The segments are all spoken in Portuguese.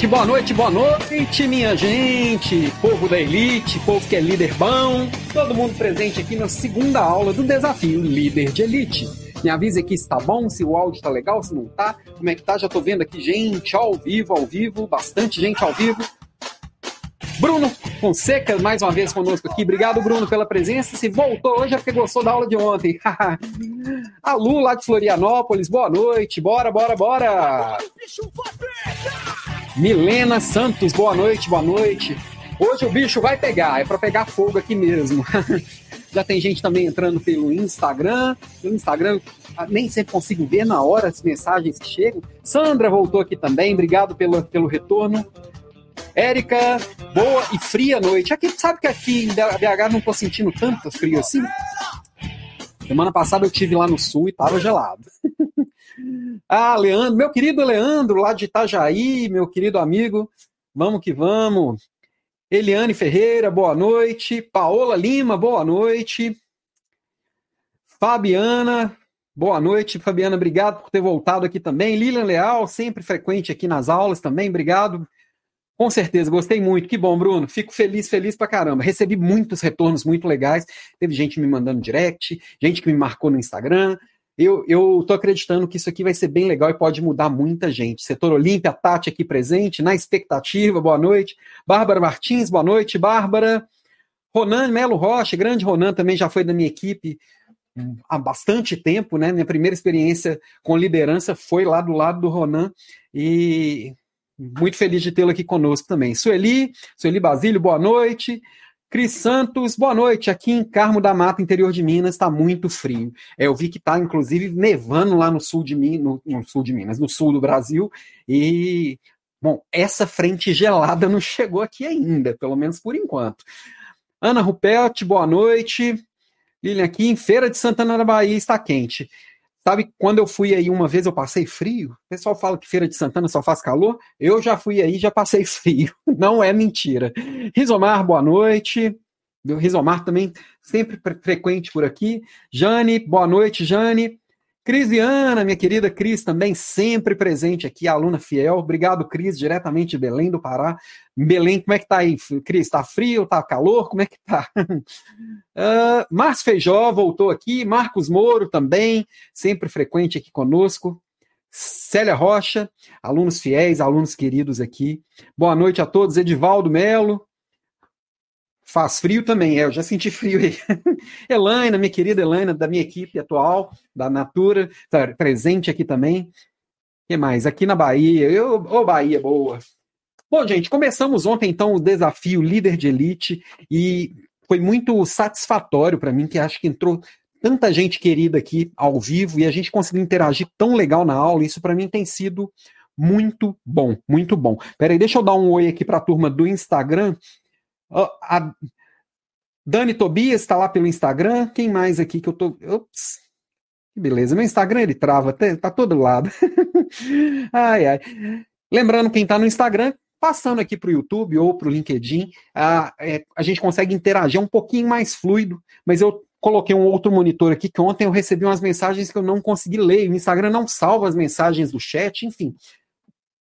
noite, boa noite, boa noite, minha gente, povo da elite, povo que é líder bom, todo mundo presente aqui na segunda aula do desafio Líder de Elite. Me avisa aqui se tá bom, se o áudio tá legal, se não tá, como é que tá, já tô vendo aqui gente ao vivo, ao vivo, bastante gente ao vivo. Bruno Fonseca, mais uma vez conosco aqui. Obrigado, Bruno, pela presença. Se voltou hoje é porque gostou da aula de ontem. A Lu, lá de Florianópolis, boa noite. Bora, bora, bora. Vai pegar! Milena Santos, boa noite, boa noite. Hoje o bicho vai pegar, é para pegar fogo aqui mesmo. Já tem gente também entrando pelo Instagram. Pelo Instagram, ah, nem sempre consigo ver na hora as mensagens que chegam. Sandra voltou aqui também, obrigado pelo, pelo retorno. Érica, boa e fria noite. Aqui, sabe que aqui em BH não tô sentindo tanto frio assim? Semana passada eu tive lá no sul e tava gelado. ah, Leandro, meu querido Leandro, lá de Itajaí, meu querido amigo, vamos que vamos. Eliane Ferreira, boa noite. Paola Lima, boa noite. Fabiana, boa noite. Fabiana, obrigado por ter voltado aqui também. Lilian Leal, sempre frequente aqui nas aulas também, obrigado. Com certeza, gostei muito. Que bom, Bruno. Fico feliz, feliz pra caramba. Recebi muitos retornos muito legais. Teve gente me mandando direct, gente que me marcou no Instagram. Eu, eu tô acreditando que isso aqui vai ser bem legal e pode mudar muita gente. Setor Olímpia, Tati aqui presente, na expectativa, boa noite. Bárbara Martins, boa noite, Bárbara. Ronan Melo Rocha, grande Ronan, também já foi da minha equipe há bastante tempo, né? Minha primeira experiência com liderança foi lá do lado do Ronan e muito feliz de tê-lo aqui conosco também. Sueli, Sueli Basílio, boa noite. Cris Santos, boa noite. Aqui em Carmo da Mata, interior de Minas, está muito frio. É, eu vi que está, inclusive, nevando lá no sul de Minas, no, sul de Minas, no sul do Brasil. E, bom, essa frente gelada não chegou aqui ainda, pelo menos por enquanto. Ana Rupelt, boa noite. Lilian aqui em Feira de Santana da Bahia está quente. Sabe, quando eu fui aí uma vez, eu passei frio. O pessoal fala que Feira de Santana só faz calor. Eu já fui aí, já passei frio. Não é mentira. Rizomar, boa noite. Rizomar também sempre frequente por aqui. Jane, boa noite, Jane. Crisiana, minha querida Cris, também sempre presente aqui, aluna fiel. Obrigado, Cris, diretamente de Belém do Pará. Belém, como é que tá aí, Cris? Tá frio? Tá calor? Como é que tá? uh, Márcio Feijó voltou aqui. Marcos Moro também, sempre frequente aqui conosco. Célia Rocha, alunos fiéis, alunos queridos aqui. Boa noite a todos. Edivaldo Melo, Faz frio também, é, eu já senti frio aí. Elaina, minha querida Elaina, da minha equipe atual, da Natura, tá presente aqui também. Que mais? Aqui na Bahia, ô oh, Bahia, boa. Bom, gente, começamos ontem então o desafio Líder de Elite e foi muito satisfatório para mim, que acho que entrou tanta gente querida aqui ao vivo e a gente conseguiu interagir tão legal na aula, isso para mim tem sido muito bom, muito bom. Peraí, deixa eu dar um oi aqui para a turma do Instagram. A Dani Tobias está lá pelo Instagram. Quem mais aqui que eu tô. Ops. Que beleza. Meu Instagram ele trava, tá, todo lado. ai, ai. Lembrando, quem está no Instagram, passando aqui para o YouTube ou para o LinkedIn, a, é, a gente consegue interagir um pouquinho mais fluido, mas eu coloquei um outro monitor aqui que ontem eu recebi umas mensagens que eu não consegui ler. O Instagram não salva as mensagens do chat, enfim.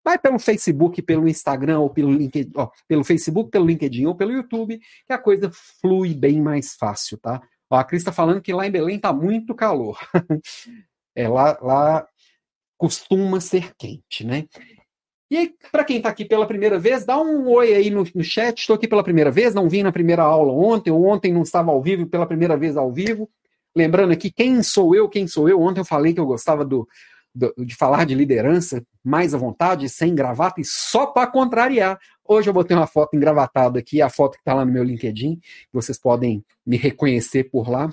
Vai pelo Facebook, pelo Instagram, ou pelo LinkedIn, ó, pelo Facebook, pelo LinkedIn ou pelo YouTube, que a coisa flui bem mais fácil, tá? Ó, a Cris está falando que lá em Belém tá muito calor. é, lá, lá costuma ser quente, né? E para quem está aqui pela primeira vez, dá um oi aí no, no chat. Estou aqui pela primeira vez, não vim na primeira aula ontem, ou ontem não estava ao vivo, pela primeira vez ao vivo. Lembrando aqui, quem sou eu, quem sou eu? Ontem eu falei que eu gostava do, de falar de liderança mais à vontade, sem gravata e só para contrariar. Hoje eu botei uma foto engravatada aqui, a foto que está lá no meu LinkedIn, vocês podem me reconhecer por lá.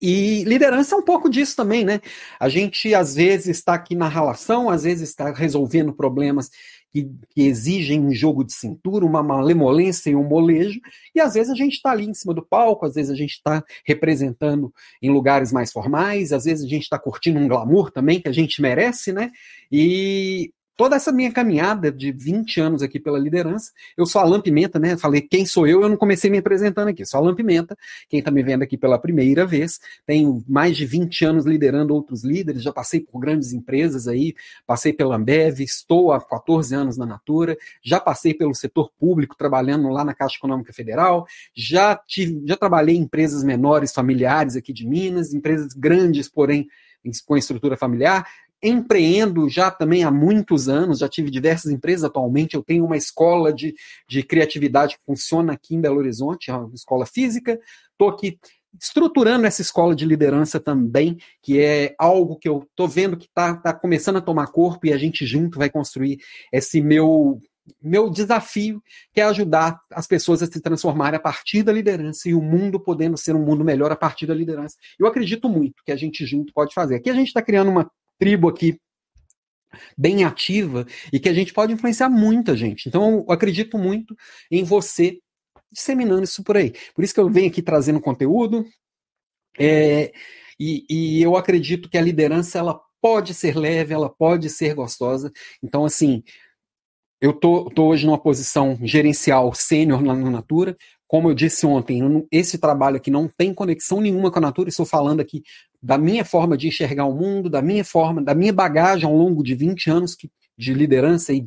E liderança é um pouco disso também, né? A gente às vezes está aqui na relação, às vezes está resolvendo problemas que, que, exigem um jogo de cintura, uma malemolência e um molejo, e às vezes a gente está ali em cima do palco, às vezes a gente está representando em lugares mais formais, às vezes a gente está curtindo um glamour também que a gente merece, né? E toda essa minha caminhada de 20 anos aqui pela liderança, eu sou Alan Pimenta, né? Falei quem sou eu, eu não comecei me apresentando aqui. Sou Alan Pimenta, quem está me vendo aqui pela primeira vez. Tenho mais de 20 anos liderando outros líderes, já passei por grandes empresas aí, passei pela Ambev, estou há 14 anos na Natura, já passei pelo setor público, trabalhando lá na Caixa Econômica Federal, já, tive, já trabalhei em empresas menores, familiares aqui de Minas, empresas grandes, porém com estrutura familiar, empreendo já também há muitos anos, já tive diversas empresas atualmente. Eu tenho uma escola de, de criatividade que funciona aqui em Belo Horizonte, é uma escola física. Estou aqui estruturando essa escola de liderança também, que é algo que eu estou vendo que está tá começando a tomar corpo e a gente junto vai construir esse meu meu desafio, que é ajudar as pessoas a se transformarem a partir da liderança e o mundo podendo ser um mundo melhor a partir da liderança. Eu acredito muito que a gente junto pode fazer. Aqui a gente está criando uma tribo aqui bem ativa e que a gente pode influenciar muita gente. Então, eu acredito muito em você disseminando isso por aí. Por isso que eu venho aqui trazendo conteúdo. É, e, e eu acredito que a liderança ela pode ser leve, ela pode ser gostosa. Então, assim, eu tô, tô hoje numa posição gerencial sênior na Natura. Como eu disse ontem, esse trabalho aqui não tem conexão nenhuma com a Natura. Estou falando aqui da minha forma de enxergar o mundo, da minha forma, da minha bagagem ao longo de 20 anos de liderança e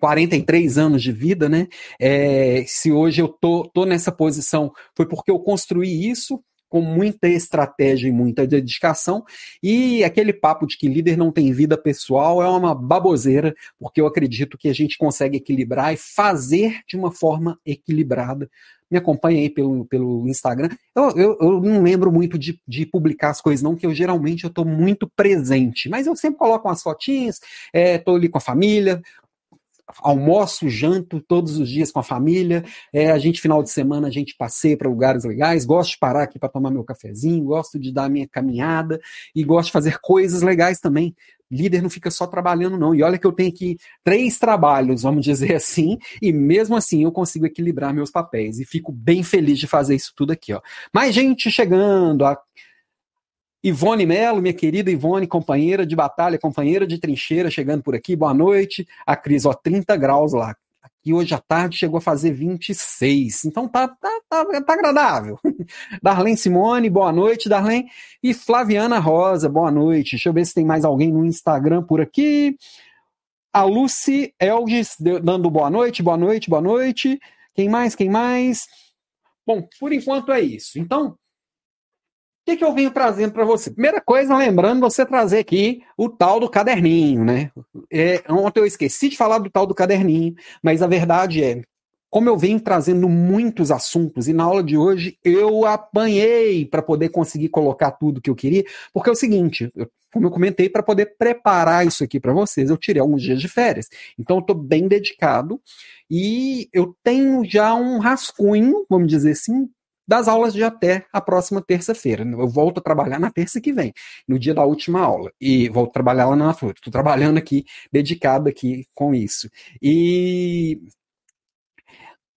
43 anos de vida, né? É, se hoje eu tô, tô nessa posição, foi porque eu construí isso com muita estratégia e muita dedicação. E aquele papo de que líder não tem vida pessoal é uma baboseira, porque eu acredito que a gente consegue equilibrar e fazer de uma forma equilibrada me acompanha aí pelo, pelo Instagram. Eu, eu, eu não lembro muito de, de, publicar as coisas, não, que eu geralmente eu estou muito presente, mas eu sempre coloco umas fotinhas, estou é, ali com a família, almoço, janto todos os dias com a família. É, a gente, final de semana, a gente passeia para lugares legais. Gosto de parar aqui para tomar meu cafezinho, gosto de dar minha caminhada e gosto de fazer coisas legais também líder não fica só trabalhando, não. E olha que eu tenho aqui três trabalhos, vamos dizer assim, e mesmo assim eu consigo equilibrar meus papéis. E fico bem feliz de fazer isso tudo aqui, ó. Mais gente chegando, a Ivone Melo, minha querida Ivone, companheira de batalha, companheira de trincheira, chegando por aqui, boa noite. A Cris, ó, 30 graus lá e hoje à tarde chegou a fazer 26. Então tá, tá, tá, tá agradável. Darlene Simone, boa noite, Darlene. E Flaviana Rosa, boa noite. Deixa eu ver se tem mais alguém no Instagram por aqui. A Lucy Elgis dando boa noite, boa noite, boa noite. Quem mais? Quem mais? Bom, por enquanto é isso. Então, que, que eu venho trazendo para você? Primeira coisa, lembrando você trazer aqui o tal do caderninho, né? É, ontem eu esqueci de falar do tal do caderninho, mas a verdade é, como eu venho trazendo muitos assuntos, e na aula de hoje eu apanhei para poder conseguir colocar tudo que eu queria, porque é o seguinte, eu, como eu comentei, para poder preparar isso aqui para vocês, eu tirei alguns dias de férias. Então eu estou bem dedicado e eu tenho já um rascunho, vamos dizer assim, das aulas de até a próxima terça-feira. Eu volto a trabalhar na terça que vem, no dia da última aula, e volto a trabalhar lá na FLUR. Estou trabalhando aqui, dedicado aqui com isso. E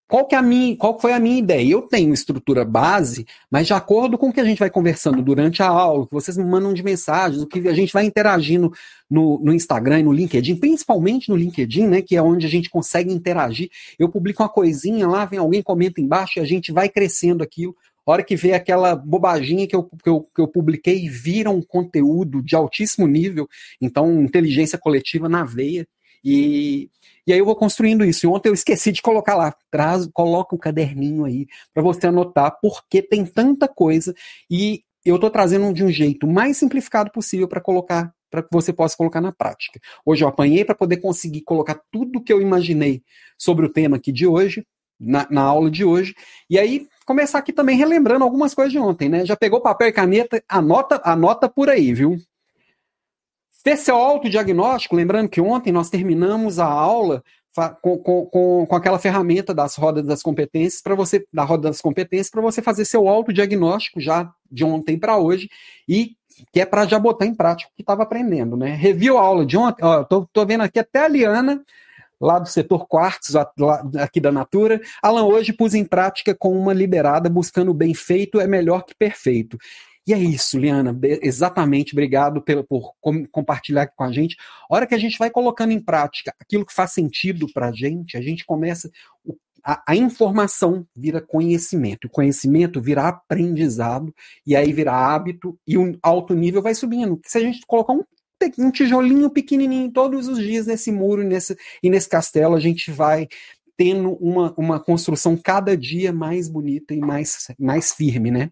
qual, que é a minha, qual foi a minha ideia? Eu tenho estrutura base, mas de acordo com o que a gente vai conversando durante a aula, que vocês me mandam de mensagens, o que a gente vai interagindo no, no Instagram e no LinkedIn, principalmente no LinkedIn, né, que é onde a gente consegue interagir. Eu publico uma coisinha lá, vem alguém comenta embaixo e a gente vai crescendo aquilo. A hora que vê aquela bobaginha que eu, que eu, que eu publiquei vira um conteúdo de altíssimo nível, então inteligência coletiva na veia. E e aí eu vou construindo isso. E ontem eu esqueci de colocar lá. Traz, coloca o caderninho aí para você anotar, porque tem tanta coisa e eu estou trazendo de um jeito mais simplificado possível para colocar, para que você possa colocar na prática. Hoje eu apanhei para poder conseguir colocar tudo que eu imaginei sobre o tema aqui de hoje, na, na, aula de hoje. E aí, começar aqui também relembrando algumas coisas de ontem, né? Já pegou papel e caneta? Anota, anota por aí, viu? Ter seu autodiagnóstico, lembrando que ontem nós terminamos a aula com, com, com, aquela ferramenta das rodas das competências para você, da roda das competências, para você fazer seu autodiagnóstico já de ontem para hoje e que é para já botar em prática o que estava aprendendo, né? Review a aula de ontem, ó, tô, tô vendo aqui até a Liana lá do setor quartos, aqui da Natura. Alan, hoje pus em prática com uma liberada, buscando bem feito é melhor que perfeito. E é isso, Liana, exatamente, obrigado pelo, por com, compartilhar com a gente. A hora que a gente vai colocando em prática aquilo que faz sentido para a gente, a gente começa, a, a, informação vira conhecimento, o conhecimento vira aprendizado, e aí vira hábito, e o alto nível vai subindo. Se a gente colocar um, um tijolinho pequenininho todos os dias nesse muro nesse, e nesse castelo, a gente vai tendo uma, uma construção cada dia mais bonita e mais, mais firme, né?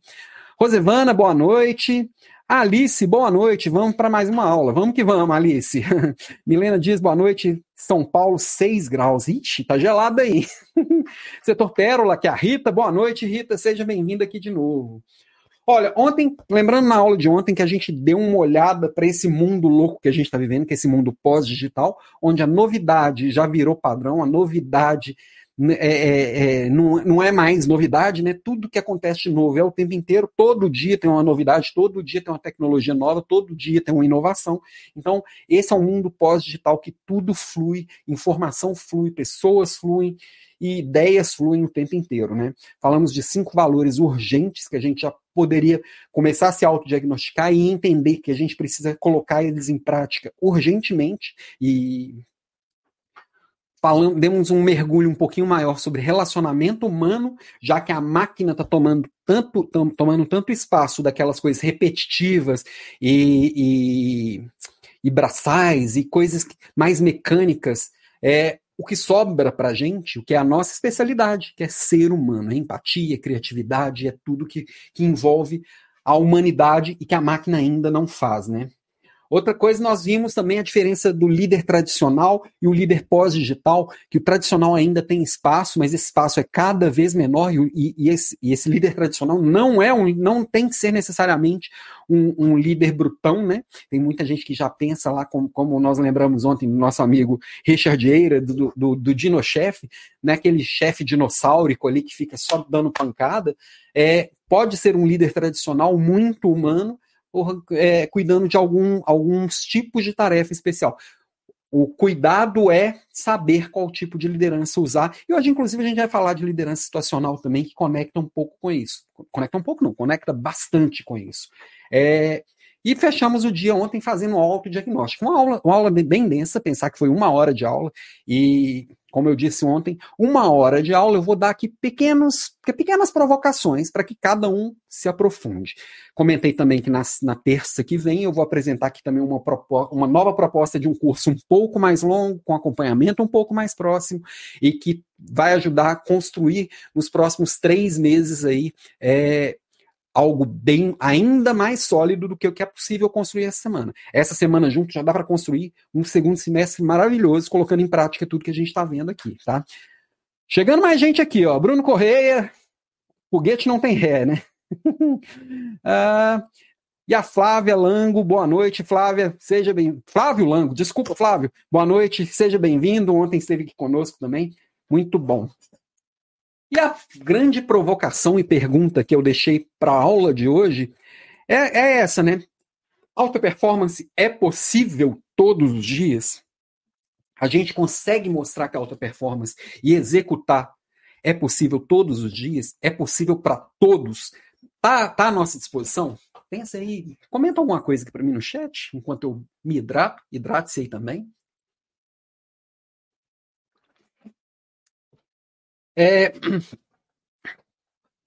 Rosevana, boa noite. Alice, boa noite. Vamos para mais uma aula. Vamos que vamos, Alice. Milena Dias, boa noite. São Paulo, 6 graus. Ixi, tá gelado aí. Setor Pérola, que é a Rita. Boa noite, Rita. Seja bem-vinda aqui de novo. Olha, ontem, lembrando na aula de ontem que a gente deu uma olhada para esse mundo louco que a gente está vivendo, que é esse mundo pós-digital, onde a novidade já virou padrão, a novidade é, é, é, não, não é mais novidade, né? Tudo que acontece de novo é o tempo inteiro, todo dia tem uma novidade, todo dia tem uma tecnologia nova, todo dia tem uma inovação. Então, esse é um mundo pós-digital que tudo flui, informação flui, pessoas fluem e ideias fluem o tempo inteiro, né? Falamos de cinco valores urgentes que a gente já poderia começar a se autodiagnosticar e entender que a gente precisa colocar eles em prática urgentemente e falando, demos um mergulho um pouquinho maior sobre relacionamento humano, já que a máquina está tomando tanto, tam, tomando tanto espaço daquelas coisas repetitivas e, e, e braçais e coisas mais mecânicas. É, o que sobra para gente, o que é a nossa especialidade, que é ser humano, é empatia, criatividade, é tudo que, que envolve a humanidade e que a máquina ainda não faz, né? Outra coisa, nós vimos também a diferença do líder tradicional e o líder pós-digital, que o tradicional ainda tem espaço, mas esse espaço é cada vez menor e, e, esse, e esse, líder tradicional não é um, não tem que ser necessariamente um, um, líder brutão, né? Tem muita gente que já pensa lá, como, como nós lembramos ontem do nosso amigo Richard Eira, do, do, do Dino Chef, né? Aquele chefe dinossáurico ali que fica só dando pancada, é, pode ser um líder tradicional muito humano, é, cuidando de algum, alguns tipos de tarefa especial. O cuidado é saber qual tipo de liderança usar. E hoje, inclusive, a gente vai falar de liderança situacional também, que conecta um pouco com isso. Conecta um pouco, não, conecta bastante com isso. É, e fechamos o dia ontem fazendo um autodiagnóstico. Uma aula, uma aula bem densa, pensar que foi uma hora de aula, e como eu disse ontem, uma hora de aula eu vou dar aqui pequenos, pequenas provocações para que cada um se aprofunde. Comentei também que na, na, terça que vem eu vou apresentar aqui também uma, uma nova proposta de um curso um pouco mais longo, com acompanhamento um pouco mais próximo, e que vai ajudar a construir nos próximos três meses aí é, algo bem ainda mais sólido do que o que é possível construir essa semana. Essa semana junto já dá para construir um segundo semestre maravilhoso, colocando em prática tudo que a gente está vendo aqui, tá? Chegando mais gente aqui, ó. Bruno Correia, foguete não tem ré, né? ah, e a Flávia Lango, boa noite, Flávia, seja bem. Flávio Lango, desculpa, Flávio, boa noite, seja bem-vindo. Ontem esteve aqui conosco também, muito bom. E a grande provocação e pergunta que eu deixei para a aula de hoje é, é essa, né? Alta performance é possível todos os dias? A gente consegue mostrar que a alta performance e executar é possível todos os dias? É possível para todos? Tá, tá à nossa disposição? Pensa aí, comenta alguma coisa aqui para mim no chat, enquanto eu me hidrato, hidrate-se aí também. É...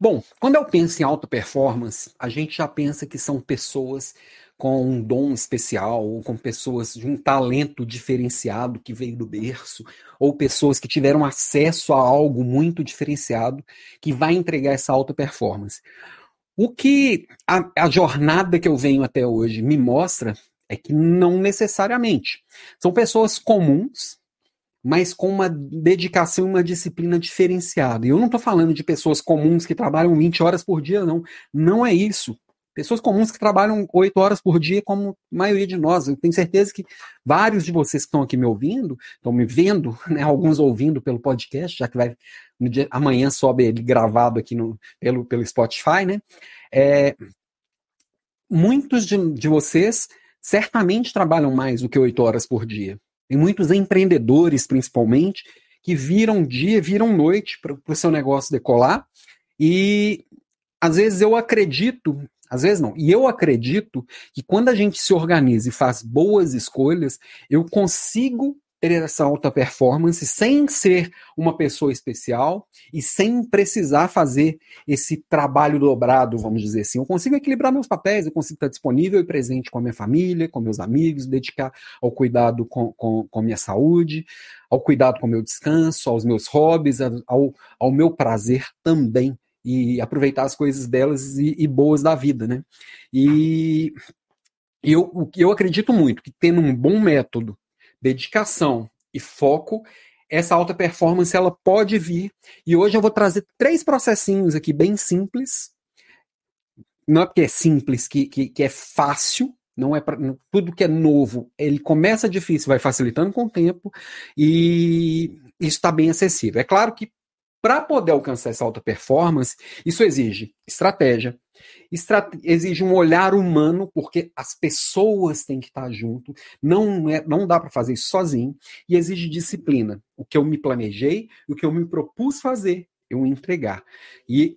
Bom, quando eu penso em alta performance, a gente já pensa que são pessoas com um dom especial, ou com pessoas de um talento diferenciado que veio do berço, ou pessoas que tiveram acesso a algo muito diferenciado que vai entregar essa alta performance. O que a, a jornada que eu venho até hoje me mostra é que não necessariamente. São pessoas comuns mas com uma dedicação e uma disciplina diferenciada. E eu não estou falando de pessoas comuns que trabalham 20 horas por dia, não. Não é isso. Pessoas comuns que trabalham 8 horas por dia, como a maioria de nós. Eu tenho certeza que vários de vocês que estão aqui me ouvindo, estão me vendo, né, alguns ouvindo pelo podcast, já que vai dia, amanhã sobe ele gravado aqui no, pelo, pelo Spotify, né? É, muitos de, de vocês certamente trabalham mais do que 8 horas por dia. Tem muitos empreendedores, principalmente, que viram dia, viram noite para o seu negócio decolar. E às vezes eu acredito, às vezes não, e eu acredito que quando a gente se organiza e faz boas escolhas, eu consigo ter essa alta performance sem ser uma pessoa especial e sem precisar fazer esse trabalho dobrado, vamos dizer assim. Eu consigo equilibrar meus papéis, eu consigo estar disponível e presente com a minha família, com meus amigos, dedicar ao cuidado com, com, com a minha saúde, ao cuidado com o meu descanso, aos meus hobbies, ao, ao meu prazer também e aproveitar as coisas belas e, e boas da vida, né? E eu, eu acredito muito que tendo um bom método dedicação e foco, essa alta performance ela pode vir. E hoje eu vou trazer três processinhos aqui bem simples. Não é porque é simples que, que, que é fácil, não é pra, tudo que é novo, ele começa difícil, vai facilitando com o tempo e isso está bem acessível. É claro que para poder alcançar essa alta performance, isso exige estratégia, exige um olhar humano, porque as pessoas têm que estar junto, não, é, não dá para fazer isso sozinho, e exige disciplina. O que eu me planejei, o que eu me propus fazer, eu entregar. E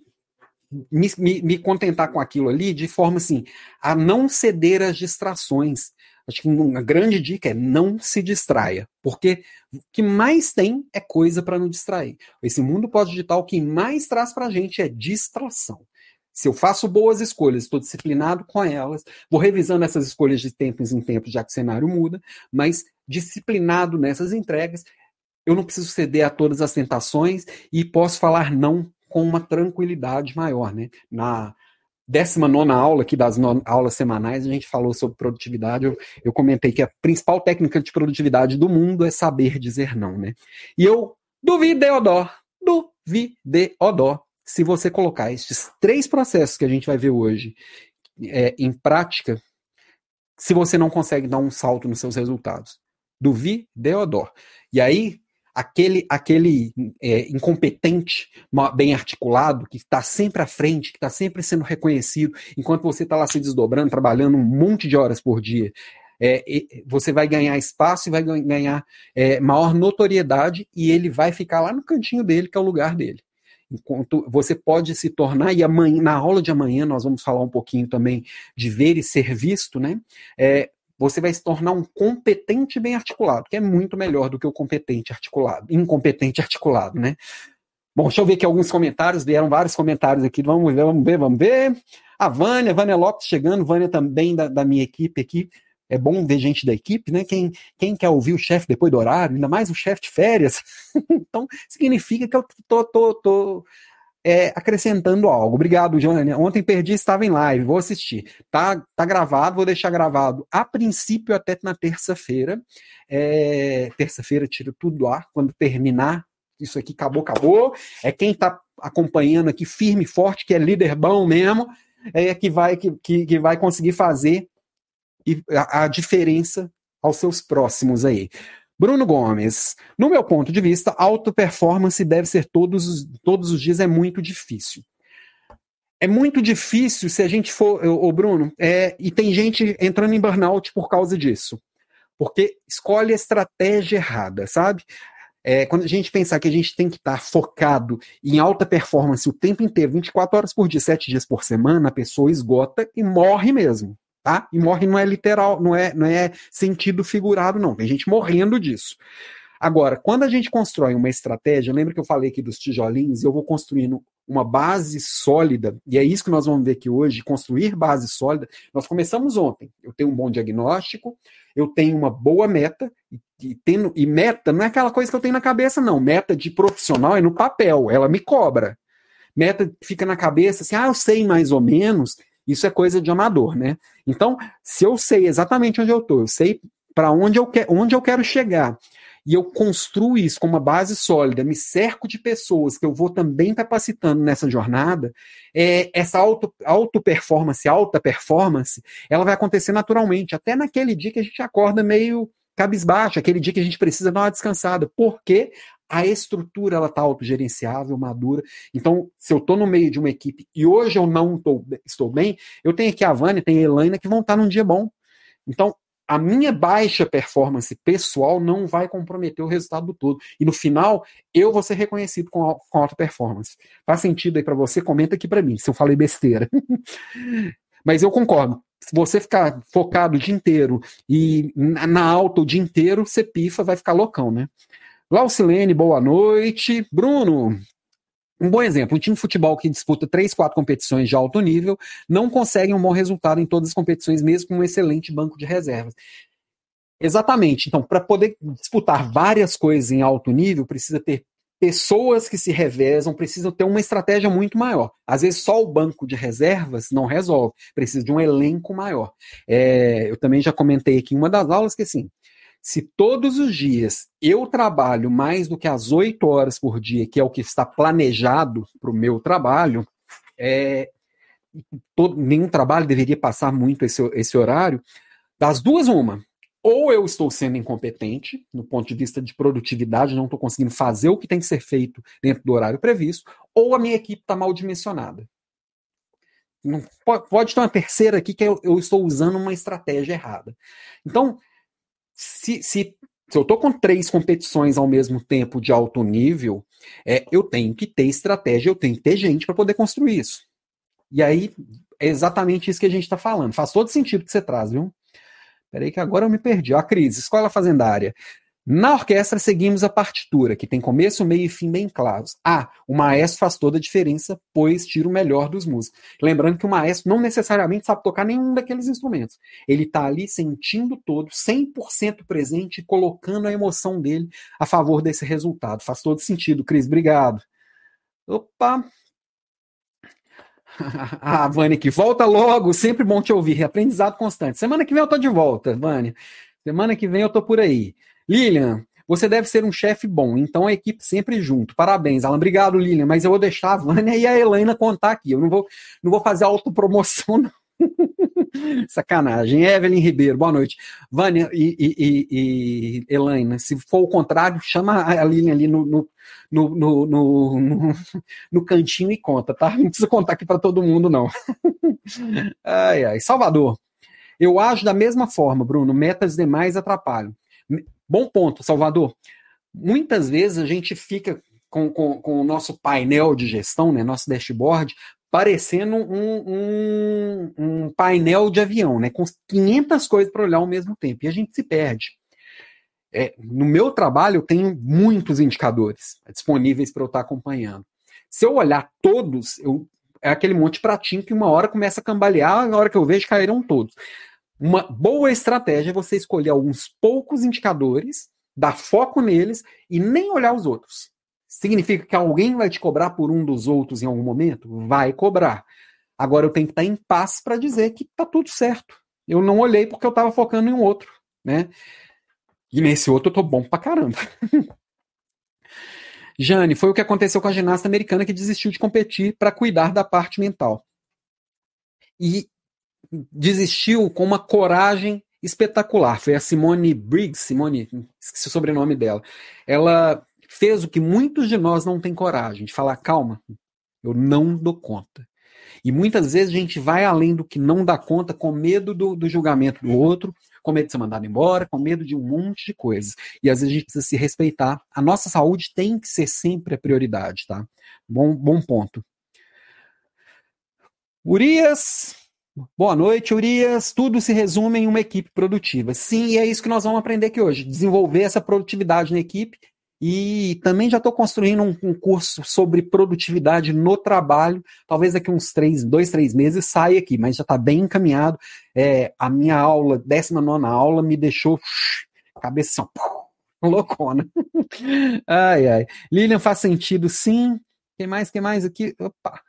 me, me, me contentar com aquilo ali de forma assim, a não ceder às distrações. Acho que uma grande dica é não se distraia, porque o que mais tem é coisa para nos distrair. Esse mundo pós-digital, o que mais traz para a gente é distração. Se eu faço boas escolhas, estou disciplinado com elas, vou revisando essas escolhas de tempos em tempos, já que o cenário muda, mas disciplinado nessas entregas, eu não preciso ceder a todas as tentações e posso falar não com uma tranquilidade maior, né? Na 19 aula aqui das aulas semanais, a gente falou sobre produtividade. Eu, eu comentei que a principal técnica de produtividade do mundo é saber dizer não, né? E eu duvidei, Odó, duvidei, Odó, se você colocar esses três processos que a gente vai ver hoje é, em prática, se você não consegue dar um salto nos seus resultados. Do Vi Deodor. E aí, aquele, aquele é, incompetente, bem articulado, que está sempre à frente, que está sempre sendo reconhecido, enquanto você está lá se desdobrando, trabalhando um monte de horas por dia, é, você vai ganhar espaço e vai ganhar é, maior notoriedade e ele vai ficar lá no cantinho dele, que é o lugar dele enquanto você pode se tornar, e amanhã, na aula de amanhã nós vamos falar um pouquinho também de ver e ser visto, né? É, você vai se tornar um competente bem articulado, que é muito melhor do que o competente articulado, incompetente articulado, né? Bom, deixa eu ver aqui alguns comentários, vieram vários comentários aqui, vamos ver, vamos ver, vamos ver. A Vânia, Vânia Lopes chegando, Vânia também da, da minha equipe aqui, é bom ver gente da equipe, né? Quem, quem quer ouvir o chefe depois do horário, ainda mais o chefe de férias. então, significa que eu tô, tô, tô é, acrescentando algo. Obrigado, Jânia. Ontem perdi, estava em live, vou assistir. Tá, tá gravado, vou deixar gravado a princípio até na terça-feira. É, terça-feira tiro tudo do ar, quando terminar. Isso aqui acabou, acabou. É quem está acompanhando aqui firme e forte, que é líder bom mesmo, é que vai, que, que, que vai conseguir fazer e a, a diferença aos seus próximos aí. Bruno Gomes, no meu ponto de vista, auto performance deve ser todos os, todos os dias é muito difícil. É muito difícil se a gente for, o Bruno, é, e tem gente entrando em burnout por causa disso. Porque escolhe a estratégia errada, sabe? É, quando a gente pensar que a gente tem que estar focado em alta performance o tempo inteiro, 24 horas por dia, 7 dias por semana, a pessoa esgota e morre mesmo tá? E morre não é literal, não é, não é sentido figurado, não. Tem gente morrendo disso. Agora, quando a gente constrói uma estratégia, lembra que eu falei aqui dos tijolinhos, eu vou construindo uma base sólida, e é isso que nós vamos ver aqui hoje, construir base sólida. Nós começamos ontem. Eu tenho um bom diagnóstico, eu tenho uma boa meta, e, tendo, e meta não é aquela coisa que eu tenho na cabeça, não. Meta de profissional é no papel, ela me cobra. Meta fica na cabeça assim, ah, eu sei mais ou menos, isso é coisa de amador, né? Então, se eu sei exatamente onde eu estou, eu sei para onde, eu onde eu quero chegar, e eu construo isso com uma base sólida, me cerco de pessoas que eu vou também capacitando nessa jornada, é, essa auto, auto alta performance, ela vai acontecer naturalmente, até naquele dia que a gente acorda meio cabisbaixo, aquele dia que a gente precisa dar uma descansada, porque a estrutura ela está autogerenciável, madura. Então, se eu estou no meio de uma equipe e hoje eu não tô, estou bem, eu tenho aqui a Vânia, tem a Elaine que vão estar tá num dia bom. Então, a minha baixa performance pessoal não vai comprometer o resultado do todo. E no final, eu vou ser reconhecido com, com alta performance. Faz sentido aí para você? Comenta aqui para mim se eu falei besteira. Mas eu concordo. Se você ficar focado o dia inteiro e na alta o dia inteiro, você pifa, vai ficar loucão, né? Laucilene, boa noite. Bruno, um bom exemplo, um time de futebol que disputa três, quatro competições de alto nível não consegue um bom resultado em todas as competições, mesmo com um excelente banco de reservas. Exatamente. Então, para poder disputar várias coisas em alto nível, precisa ter pessoas que se revezam, precisa ter uma estratégia muito maior. Às vezes, só o banco de reservas não resolve, precisa de um elenco maior. É, eu também já comentei aqui em uma das aulas que, assim, se todos os dias eu trabalho mais do que as oito horas por dia, que é o que está planejado para o meu trabalho, é, todo, nenhum trabalho deveria passar muito esse, esse horário. Das duas, uma. Ou eu estou sendo incompetente, no ponto de vista de produtividade, não estou conseguindo fazer o que tem que ser feito dentro do horário previsto, ou a minha equipe está mal dimensionada. Não, pode, pode ter uma terceira aqui que eu, eu estou usando uma estratégia errada. Então, se, se, se eu estou com três competições ao mesmo tempo de alto nível, é, eu tenho que ter estratégia, eu tenho que ter gente para poder construir isso. E aí, é exatamente isso que a gente está falando. Faz todo sentido que você traz, viu? Peraí que agora eu me perdi. A crise, escola fazendária. Na orquestra, seguimos a partitura, que tem começo, meio e fim bem claros. Ah, o maestro faz toda a diferença, pois tira o melhor dos músicos. Lembrando que o maestro não necessariamente sabe tocar nenhum daqueles instrumentos. Ele está ali sentindo todo, 100% presente, colocando a emoção dele a favor desse resultado. Faz todo sentido, Cris. Obrigado. Opa! ah, Vânia, que volta logo, sempre bom te ouvir. Aprendizado constante. Semana que vem eu tô de volta, Vânia. Semana que vem eu tô por aí. Lilian, você deve ser um chefe bom, então a equipe sempre junto. Parabéns, Alan. Obrigado, Lilian. Mas eu vou deixar a Vânia e a Helena contar aqui. Eu não vou, não vou fazer autopromoção, não. Sacanagem. Evelyn Ribeiro, boa noite. Vânia e, e, e, e Helena, se for o contrário, chama a Lilian ali no, no, no, no, no, cantinho e conta, tá? Não precisa contar aqui para todo mundo, não. ai, ai. Salvador. Eu ajo da mesma forma, Bruno. Metas demais atrapalham. Bom ponto, Salvador. Muitas vezes a gente fica com, com, com o nosso painel de gestão, né, nosso dashboard, parecendo um, um, um, painel de avião, né, com 500 coisas para olhar ao mesmo tempo, e a gente se perde. É, no meu trabalho, eu tenho muitos indicadores disponíveis para eu estar acompanhando. Se eu olhar todos, eu, é aquele monte de pratinho que uma hora começa a cambalear, na hora que eu vejo caíram todos. Uma boa estratégia é você escolher alguns poucos indicadores, dar foco neles e nem olhar os outros. Significa que alguém vai te cobrar por um dos outros em algum momento? Vai cobrar. Agora eu tenho que estar em paz para dizer que está tudo certo. Eu não olhei porque eu estava focando em um outro, né? E nesse outro eu tô bom pra caramba. Jane, foi o que aconteceu com a ginasta americana que desistiu de competir para cuidar da parte mental. E desistiu com uma coragem espetacular. Foi a Simone Briggs, Simone, esqueci o sobrenome dela. Ela fez o que muitos de nós não têm coragem, de falar, calma, eu não dou conta. E muitas vezes a gente vai além do que não dá conta com medo do, do julgamento do outro, com medo de ser mandado embora, com medo de um monte de coisas. E às vezes a gente precisa se respeitar. A nossa saúde tem que ser sempre a prioridade, tá? Bom, bom ponto. Urias, Boa noite, Urias. Tudo se resume em uma equipe produtiva. Sim, e é isso que nós vamos aprender aqui hoje: desenvolver essa produtividade na equipe. E também já estou construindo um, um, curso sobre produtividade no trabalho. Talvez daqui uns três, dois, três meses saia aqui, mas já está bem encaminhado. É, a minha aula, 19 aula, me deixou assim, loucona. ai, ai. Lilian faz sentido, sim. Quem mais? Quem mais aqui? Opa.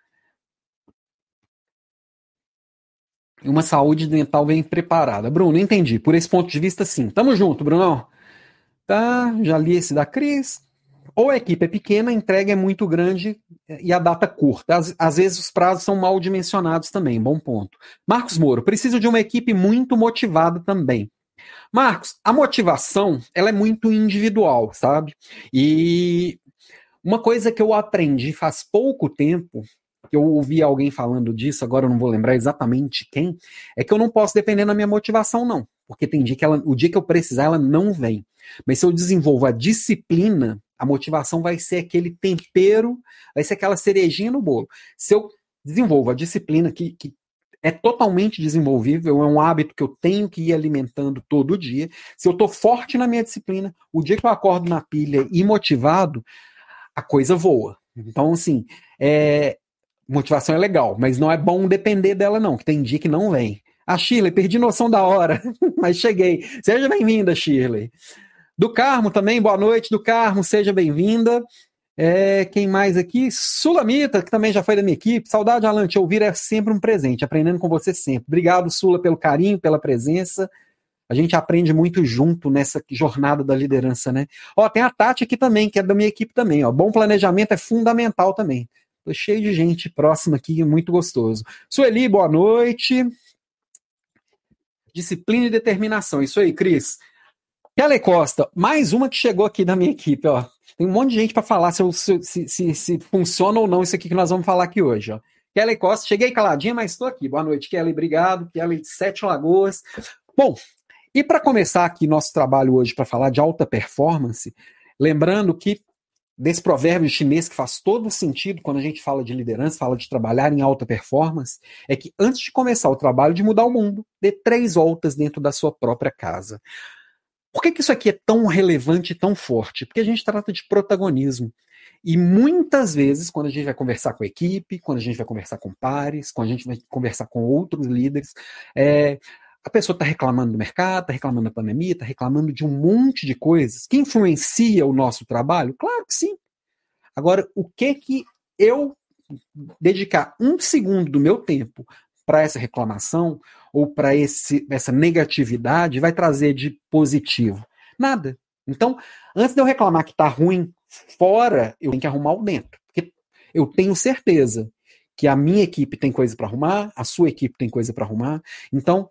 Uma saúde dental bem preparada. Bruno, entendi. Por esse ponto de vista, sim. Tamo junto, Bruno. Tá, já li esse da Cris. Ou a equipe é pequena, a entrega é muito grande e a data curta. Às, às vezes os prazos são mal dimensionados também, bom ponto. Marcos Moro, preciso de uma equipe muito motivada também. Marcos, a motivação, ela é muito individual, sabe? E uma coisa que eu aprendi faz pouco tempo eu ouvi alguém falando disso, agora eu não vou lembrar exatamente quem, é que eu não posso depender da minha motivação, não. porque tem dia que ela, o dia que eu precisar, ela não vem. Mas se eu desenvolvo a disciplina, a motivação vai ser aquele tempero, vai ser aquela cerejinha no bolo. Se eu desenvolvo a disciplina que, que é totalmente desenvolvível, é um hábito que eu tenho que ir alimentando todo dia. Se eu estou forte na minha disciplina, o dia que eu acordo na pilha e motivado, a coisa voa. Então, assim, é, motivação é legal, mas não é bom depender dela, não, que tem dia que não vem. A Shirley, perdi noção da hora, mas cheguei. Seja bem-vinda, Shirley. Do Carmo também, boa noite, do Carmo, seja bem-vinda. É, quem mais aqui? Sulamita, que também já foi da minha equipe. Saudade, Alan, te ouvir é sempre um presente, aprendendo com você sempre. Obrigado, Sula, pelo carinho, pela presença. A gente aprende muito junto nessa jornada da liderança, né? Ó, tem a Tati aqui também, que é da minha equipe também, ó. Bom planejamento é fundamental também. Tô cheio de gente próxima aqui, muito gostoso. Sueli, boa noite. Disciplina e determinação. Isso aí, Cris. Kelly Costa, mais uma que chegou aqui da minha equipe, ó. Tem um monte de gente para falar se, se, se, se, funciona ou não isso aqui que nós vamos falar aqui hoje, ó. Kelly Costa, cheguei caladinha, mas estou aqui. Boa noite, Kelly, obrigado. Kelly de Sete Lagoas. Bom, e para começar aqui nosso trabalho hoje para falar de alta performance, lembrando que desse provérbio chinês que faz todo sentido quando a gente fala de liderança, fala de trabalhar em alta performance, é que antes de começar o trabalho de mudar o mundo, dê três voltas dentro da sua própria casa. Por que, que isso aqui é tão relevante e tão forte? Porque a gente trata de protagonismo. E muitas vezes, quando a gente vai conversar com a equipe, quando a gente vai conversar com pares, quando a gente vai conversar com outros líderes, é, a pessoa está reclamando do mercado, está reclamando da pandemia, está reclamando de um monte de coisas que influencia o nosso trabalho? Claro que sim. Agora, o que que eu dedicar um segundo do meu tempo para essa reclamação ou para essa negatividade vai trazer de positivo? Nada. Então, antes de eu reclamar que está ruim fora, eu tenho que arrumar o dentro. Porque eu tenho certeza que a minha equipe tem coisa para arrumar, a sua equipe tem coisa para arrumar. Então,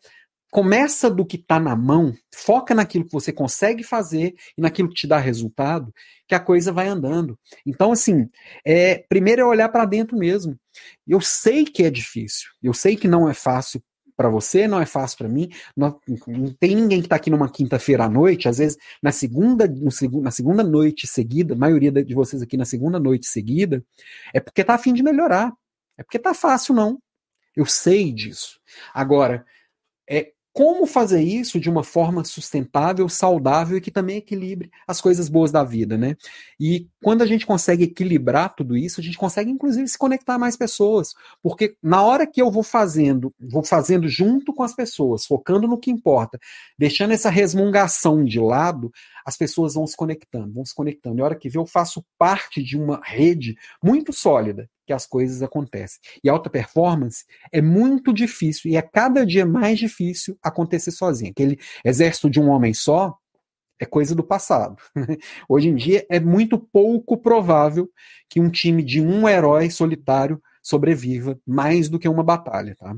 começa do que está na mão, foca naquilo que você consegue fazer e naquilo que te dá resultado, que a coisa vai andando. Então, assim, é, primeiro é olhar para dentro mesmo. Eu sei que é difícil, eu sei que não é fácil para você, não é fácil para mim. Não, não, tem ninguém que está aqui numa quinta-feira à noite, às vezes na segunda, no, na segunda noite seguida, a maioria de vocês aqui na segunda noite seguida, é porque está afim de melhorar. É porque tá fácil, não. Eu sei disso. Agora, como fazer isso de uma forma sustentável, saudável e que também equilibre as coisas boas da vida, né? E quando a gente consegue equilibrar tudo isso, a gente consegue inclusive se conectar a mais pessoas, porque na hora que eu vou fazendo, vou fazendo junto com as pessoas, focando no que importa, deixando essa resmungação de lado, as pessoas vão se conectando, vão se conectando. E a hora que vê, eu faço parte de uma rede muito sólida que as coisas acontecem. E alta performance é muito difícil e é cada dia mais difícil acontecer sozinho. Aquele exército de um homem só é coisa do passado. Hoje em dia é muito pouco provável que um time de um herói solitário sobreviva mais do que uma batalha, tá?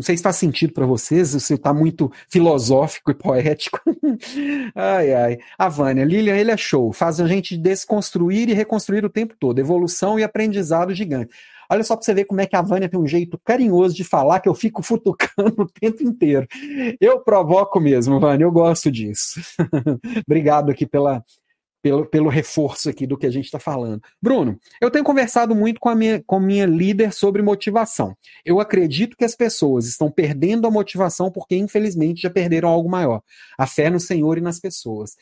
Não sei se faz sentido para vocês, se está muito filosófico e poético. ai, ai. A Vânia, Lilian, ele é show. Faz a gente desconstruir e reconstruir o tempo todo. Evolução e aprendizado gigante. Olha só para você ver como é que a Vânia tem um jeito carinhoso de falar que eu fico futucando o tempo inteiro. Eu provoco mesmo, Vânia, eu gosto disso. Obrigado aqui pela, pelo, pelo reforço aqui do que a gente está falando. Bruno, eu tenho conversado muito com a minha, com minha líder sobre motivação. Eu acredito que as pessoas estão perdendo a motivação porque, infelizmente, já perderam algo maior: a fé no Senhor e nas pessoas.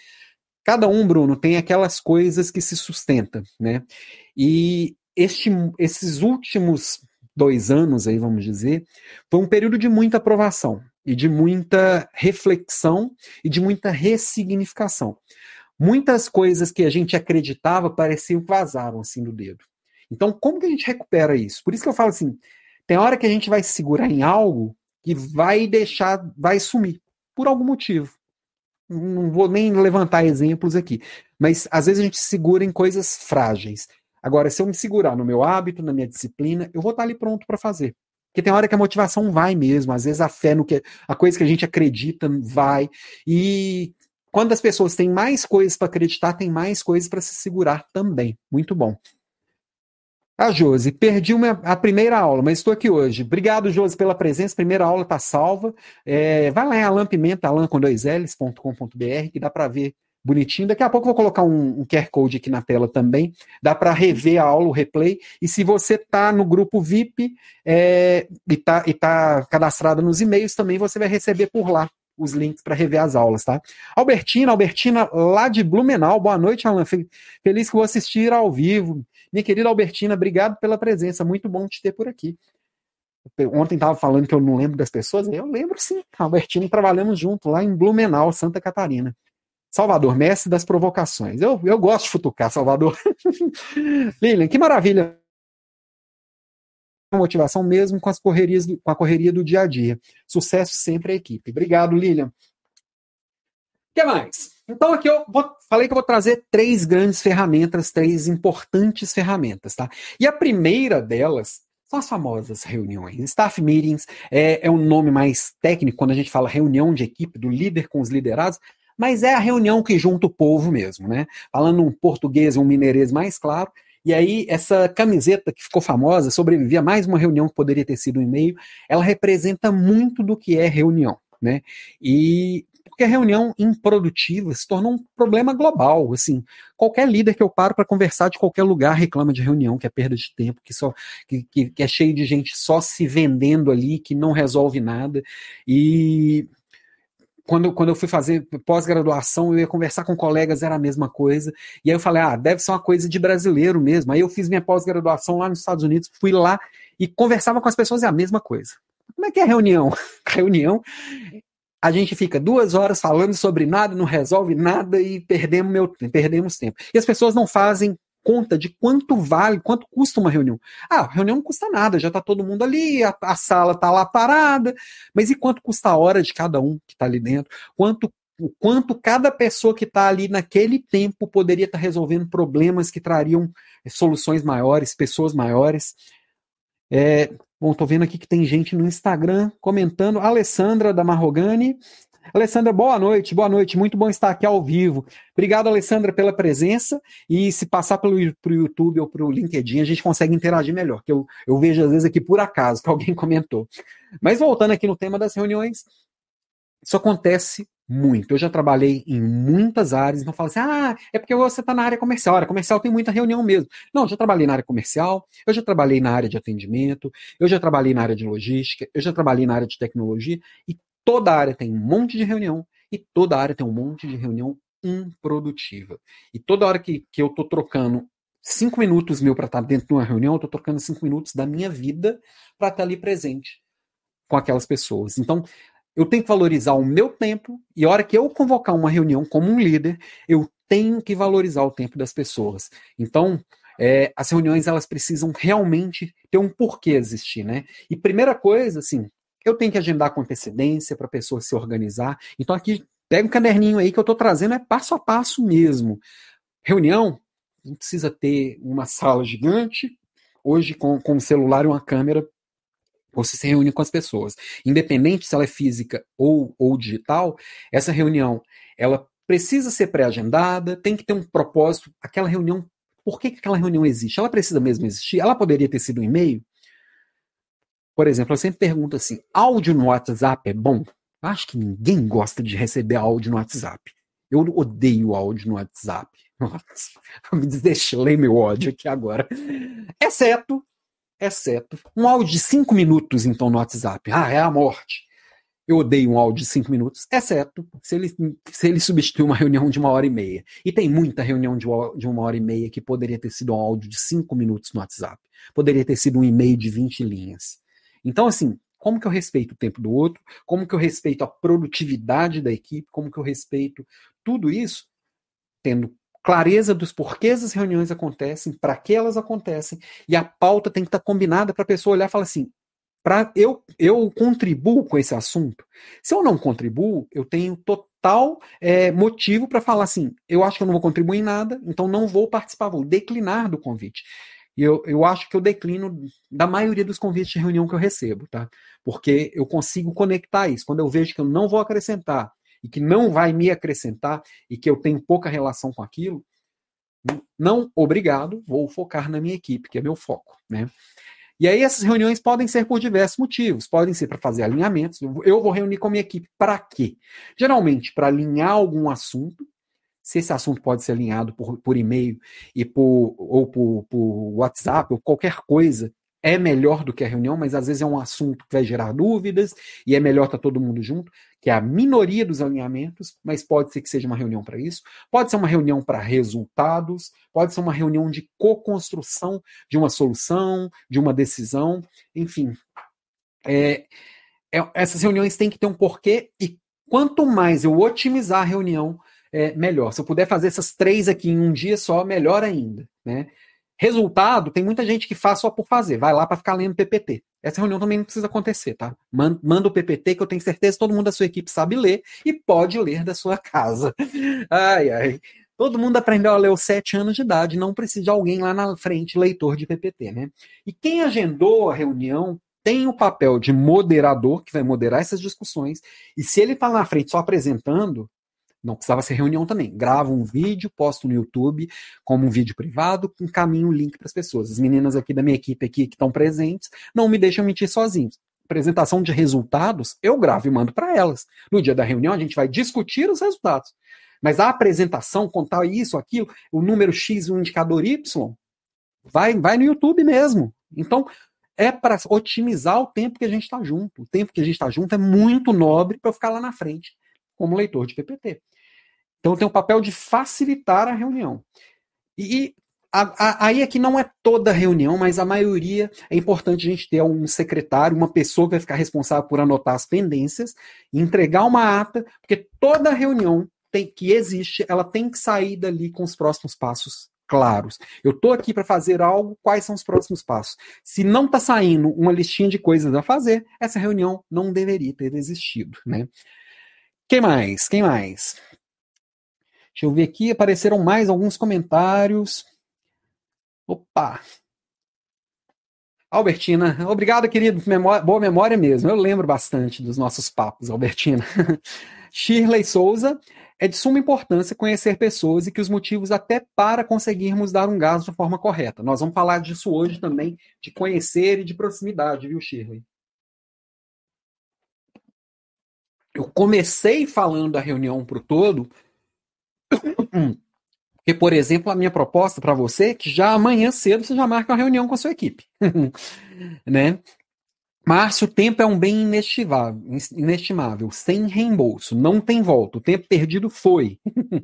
Cada um, Bruno, tem aquelas coisas que se sustenta, né? E este, esses últimos dois anos, aí vamos dizer, foi um período de muita aprovação e de muita reflexão e de muita ressignificação muitas coisas que a gente acreditava pareciam vazavam assim do dedo. Então, como que a gente recupera isso? Por isso que eu falo assim, tem hora que a gente vai segurar em algo que vai deixar, vai sumir, por algum motivo. Não vou nem levantar exemplos aqui, mas às vezes a gente segura em coisas frágeis. Agora, se eu me segurar no meu hábito, na minha disciplina, eu vou estar ali pronto para fazer. Porque tem hora que a motivação vai mesmo, às vezes a fé no que a coisa que a gente acredita vai. E quando as pessoas têm mais coisas para acreditar, tem mais coisas para se segurar também. Muito bom. A Josi, perdi uma, a primeira aula, mas estou aqui hoje. Obrigado, Josi, pela presença. Primeira aula está salva. É, vai lá em alampimenta, alan com dois L's.com.br, que dá para ver bonitinho. Daqui a pouco eu vou colocar um, um QR Code aqui na tela também. Dá para rever a aula, o replay. E se você está no grupo VIP é, e está tá cadastrado nos e-mails, também você vai receber por lá os links para rever as aulas, tá? Albertina, Albertina lá de Blumenau. Boa noite, Alan. Feliz que vou assistir ao vivo. Minha querida Albertina, obrigado pela presença. Muito bom te ter por aqui. Ontem estava falando que eu não lembro das pessoas. Eu lembro sim. Albertina trabalhamos junto lá em Blumenau, Santa Catarina. Salvador, mestre das provocações. Eu, eu gosto de futucar, Salvador. Lilian, que maravilha. Motivação mesmo com as correrias, com a correria do dia a dia. Sucesso sempre à equipe. Obrigado, Lilian. O que mais? Então aqui eu vou, falei que eu vou trazer três grandes ferramentas, três importantes ferramentas, tá? E a primeira delas são as famosas reuniões. Staff meetings é, é um nome mais técnico quando a gente fala reunião de equipe, do líder com os liderados, mas é a reunião que junta o povo mesmo, né? Falando um português um mineirês mais claro. E aí, essa camiseta que ficou famosa, sobrevivia a mais uma reunião que poderia ter sido um e-mail, ela representa muito do que é reunião, né? E porque a reunião improdutiva se tornou um problema global. Assim, qualquer líder que eu paro para conversar de qualquer lugar reclama de reunião, que é perda de tempo, que, só, que, que, que é cheio de gente só se vendendo ali, que não resolve nada. E quando, quando eu fui fazer pós-graduação, eu ia conversar com colegas, era a mesma coisa. E aí eu falei, ah, deve ser uma coisa de brasileiro mesmo. Aí eu fiz minha pós-graduação lá nos Estados Unidos, fui lá e conversava com as pessoas, é a mesma coisa. Como é que é reunião? reunião, a gente fica duas horas falando sobre nada, não resolve nada e perdemos, meu, perdemos tempo. E as pessoas não fazem conta de quanto vale, quanto custa uma reunião. Ah, reunião não custa nada, já está todo mundo ali, a, a sala está lá parada, mas e quanto custa a hora de cada um que está ali dentro? Quanto o quanto cada pessoa que está ali naquele tempo poderia estar tá resolvendo problemas que trariam soluções maiores, pessoas maiores. É, bom, tô vendo aqui que tem gente no Instagram comentando. Alessandra da Marrogani Alessandra, boa noite, boa noite, muito bom estar aqui ao vivo. Obrigado, Alessandra, pela presença. E se passar pelo pro YouTube ou pelo LinkedIn, a gente consegue interagir melhor, que eu, eu vejo às vezes aqui por acaso, que alguém comentou. Mas voltando aqui no tema das reuniões, isso acontece muito. Eu já trabalhei em muitas áreas, então falo assim: ah, é porque você está na área comercial. A área comercial tem muita reunião mesmo. Não, eu já trabalhei na área comercial, eu já trabalhei na área de atendimento, eu já trabalhei na área de logística, eu já trabalhei na área de tecnologia, e toda área tem um monte de reunião e toda área tem um monte de reunião improdutiva. E toda hora que, que eu estou trocando cinco minutos meu para estar tá dentro de uma reunião, eu estou trocando cinco minutos da minha vida para estar tá ali presente com aquelas pessoas. Então, eu tenho que valorizar o meu tempo e a hora que eu convocar uma reunião como um líder, eu tenho que valorizar o tempo das pessoas. Então, é, as reuniões elas precisam realmente ter um porquê existir, né? E primeira coisa, assim, eu tenho que agendar com antecedência para a pessoa se organizar. Então aqui, pega um caderninho aí que eu estou trazendo, é passo a passo mesmo. Reunião, não precisa ter uma sala gigante. Hoje, com, com um celular e uma câmera, você se reúne com as pessoas. Independente se ela é física ou, ou digital, essa reunião, ela precisa ser pré-agendada, tem que ter um propósito. Aquela reunião, por que, que aquela reunião existe? Ela precisa mesmo existir? Ela poderia ter sido um e-mail? Por exemplo, eu sempre pergunto assim: áudio no WhatsApp é bom? Acho que ninguém gosta de receber áudio no WhatsApp. Eu odeio áudio no WhatsApp. Nossa, eu ler meu ódio aqui agora. Exceto, exceto, um áudio de 5 minutos, então, no WhatsApp. Ah, é a morte. Eu odeio um áudio de 5 minutos, exceto se ele, se ele substitui uma reunião de uma hora e meia. E tem muita reunião de, de uma hora e meia que poderia ter sido um áudio de 5 minutos no WhatsApp. Poderia ter sido um e-mail de 20 linhas. Então, assim, como que eu respeito o tempo do outro? Como que eu respeito a produtividade da equipe? Como que eu respeito tudo isso? Tendo clareza dos porquês as reuniões acontecem, para que elas acontecem, e a pauta tem que estar tá combinada para a pessoa olhar e falar assim: para eu, eu contribuo com esse assunto. Se eu não contribuo, eu tenho total é, motivo para falar assim: eu acho que eu não vou contribuir em nada, então não vou participar, vou declinar do convite. E eu, eu acho que eu declino da maioria dos convites de reunião que eu recebo, tá? Porque eu consigo conectar isso. Quando eu vejo que eu não vou acrescentar e que não vai me acrescentar e que eu tenho pouca relação com aquilo, Não, obrigado, vou focar na minha equipe, que é meu foco, né? E aí essas reuniões podem ser por diversos motivos. Podem ser para fazer alinhamentos. Eu vou reunir com a minha equipe para quê? Geralmente para alinhar algum assunto. Se esse assunto pode ser alinhado por, por e-mail e por, ou por, por WhatsApp ou qualquer coisa, é melhor do que a reunião, mas às vezes é um assunto que vai gerar dúvidas e é melhor estar tá todo mundo junto, que é a minoria dos alinhamentos, mas pode ser que seja uma reunião para isso, pode ser uma reunião para resultados, pode ser uma reunião de co-construção de uma solução, de uma decisão, enfim. É, é, essas reuniões têm que ter um porquê e quanto mais eu otimizar a reunião, é, melhor. Se eu puder fazer essas três aqui em um dia só, melhor ainda, né? Resultado, tem muita gente que faz só por fazer, vai lá para ficar lendo PPT. Essa reunião também não precisa acontecer, tá? Manda o PPT que eu tenho certeza que todo mundo da sua equipe sabe ler e pode ler da sua casa. Ai, ai. Todo mundo aprendeu a ler aos sete anos de idade, não precisa de alguém lá na frente, leitor de PPT, né? E quem agendou a reunião tem o papel de moderador, que vai moderar essas discussões, e se ele está na frente só apresentando, não precisava ser reunião também. Gravo um vídeo, posto no YouTube como um vídeo privado, encaminho o link para as pessoas. As meninas aqui da minha equipe aqui que estão presentes não me deixam mentir sozinhos. Apresentação de resultados, eu gravo e mando para elas. No dia da reunião, a gente vai discutir os resultados. Mas a apresentação, contar isso, aquilo, o número X o indicador Y, vai, vai no YouTube mesmo. Então, é para otimizar o tempo que a gente está junto. O tempo que a gente está junto é muito nobre para eu ficar lá na frente como leitor de PPT. Então tem o papel de facilitar a reunião. E a, a, aí aqui não é toda reunião, mas a maioria é importante a gente ter um secretário, uma pessoa que vai ficar responsável por anotar as pendências, entregar uma ata, porque toda reunião tem, que existe, ela tem que sair dali com os próximos passos claros. Eu estou aqui para fazer algo, quais são os próximos passos? Se não está saindo uma listinha de coisas a fazer, essa reunião não deveria ter existido, né? Quem mais? Quem mais? Deixa eu ver aqui, apareceram mais alguns comentários. Opa! Albertina, obrigado, querido. Boa memória mesmo. Eu lembro bastante dos nossos papos, Albertina. Shirley Souza, é de suma importância conhecer pessoas e que os motivos até para conseguirmos dar um gás de forma correta. Nós vamos falar disso hoje também, de conhecer e de proximidade, viu, Shirley? Eu comecei falando da reunião para o todo, porque, por exemplo, a minha proposta para você é que já amanhã cedo você já marca uma reunião com a sua equipe. né? Márcio, o tempo é um bem inestimável, inestimável, sem reembolso, não tem volta. O tempo perdido foi.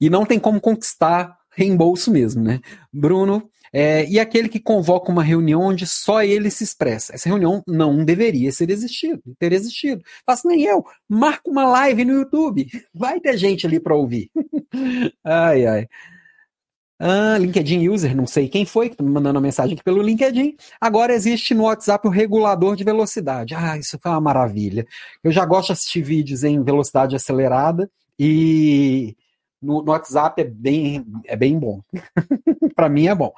e não tem como conquistar reembolso mesmo, né? Bruno, é, e aquele que convoca uma reunião onde só ele se expressa. Essa reunião não deveria ser existido, ter existido. Faça nem eu, marca uma live no YouTube. Vai ter gente ali para ouvir. ai, ai. Ah, LinkedIn User, não sei quem foi que está me mandando a mensagem aqui pelo LinkedIn. Agora existe no WhatsApp o regulador de velocidade. Ah, isso foi uma maravilha. Eu já gosto de assistir vídeos em velocidade acelerada e no, no WhatsApp é bem, é bem bom. para mim é bom.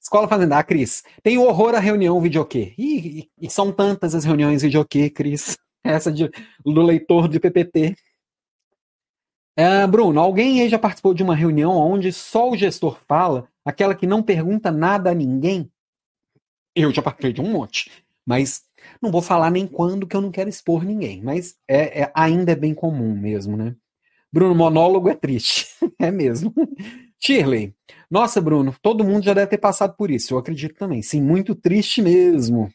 Escola Fazenda, ah, Cris, tem horror à reunião videokê. E, e, são tantas as reuniões videokê, Cris. Essa de, do leitor de PPT. É, Bruno, alguém aí já participou de uma reunião onde só o gestor fala, aquela que não pergunta nada a ninguém? Eu já participei de um monte. Mas não vou falar nem quando, que eu não quero expor ninguém. Mas é, é ainda é bem comum mesmo, né? Bruno, monólogo é triste. é mesmo. Shirley, nossa, Bruno, todo mundo já deve ter passado por isso, eu acredito também. Sim, muito triste mesmo.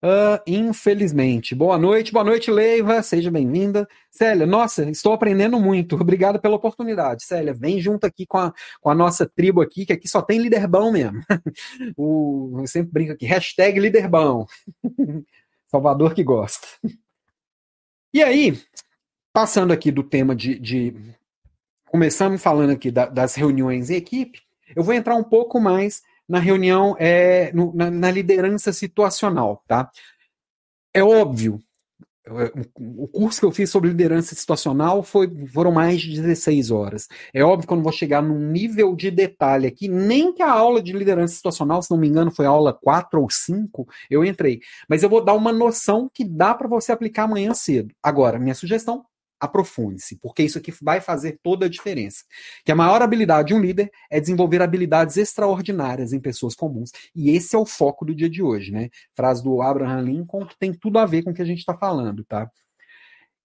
Uh, infelizmente. Boa noite, boa noite, Leiva, seja bem-vinda. Célia, nossa, estou aprendendo muito. Obrigado pela oportunidade. Célia, vem junto aqui com a, com a nossa tribo aqui, que aqui só tem líder bom mesmo. o, eu sempre brinco aqui, hashtag líder bom. Salvador que gosta. E aí, passando aqui do tema de, de começamos falando aqui da, das reuniões em equipe, eu vou entrar um pouco mais na reunião, é, no, na, na, liderança situacional, tá? É óbvio, o curso que eu fiz sobre liderança situacional foi, foram mais de 16 horas. É óbvio que eu não vou chegar num nível de detalhe aqui, nem que a aula de liderança situacional, se não me engano, foi a aula 4 ou 5, eu entrei. Mas eu vou dar uma noção que dá para você aplicar amanhã cedo. Agora, minha sugestão, aprofunde-se, porque isso aqui vai fazer toda a diferença. Que a maior habilidade de um líder é desenvolver habilidades extraordinárias em pessoas comuns. E esse é o foco do dia de hoje, né? Frase do Abraham Lincoln que tem tudo a ver com o que a gente está falando, tá?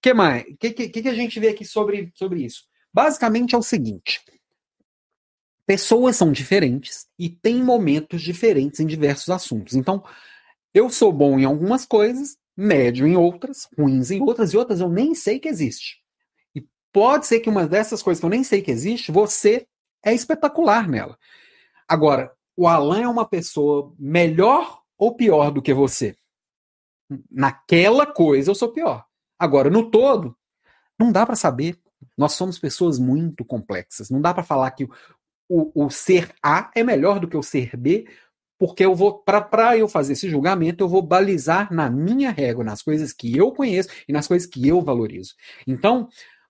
que mais? O que, que, que a gente vê aqui sobre, sobre isso? Basicamente é o seguinte: pessoas são diferentes e têm momentos diferentes em diversos assuntos. Então, eu sou bom em algumas coisas, médio em outras, ruins em outras, e outras eu nem sei que existe. E pode ser que uma dessas coisas que eu nem sei que existe, você é espetacular nela. Agora, o Alan é uma pessoa melhor ou pior do que você? Naquela coisa eu sou pior. Agora, no todo, não dá para saber. Nós somos pessoas muito complexas. Não dá para falar que o, o, ser A é melhor do que o ser B, porque eu vou, para eu fazer esse julgamento, eu vou balizar na minha régua, nas coisas que eu conheço e nas coisas que eu valorizo. Então,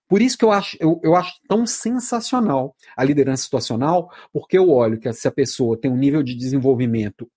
por isso que eu acho, eu, eu acho tão sensacional a liderança situacional, porque eu olho que se a pessoa tem um nível de desenvolvimento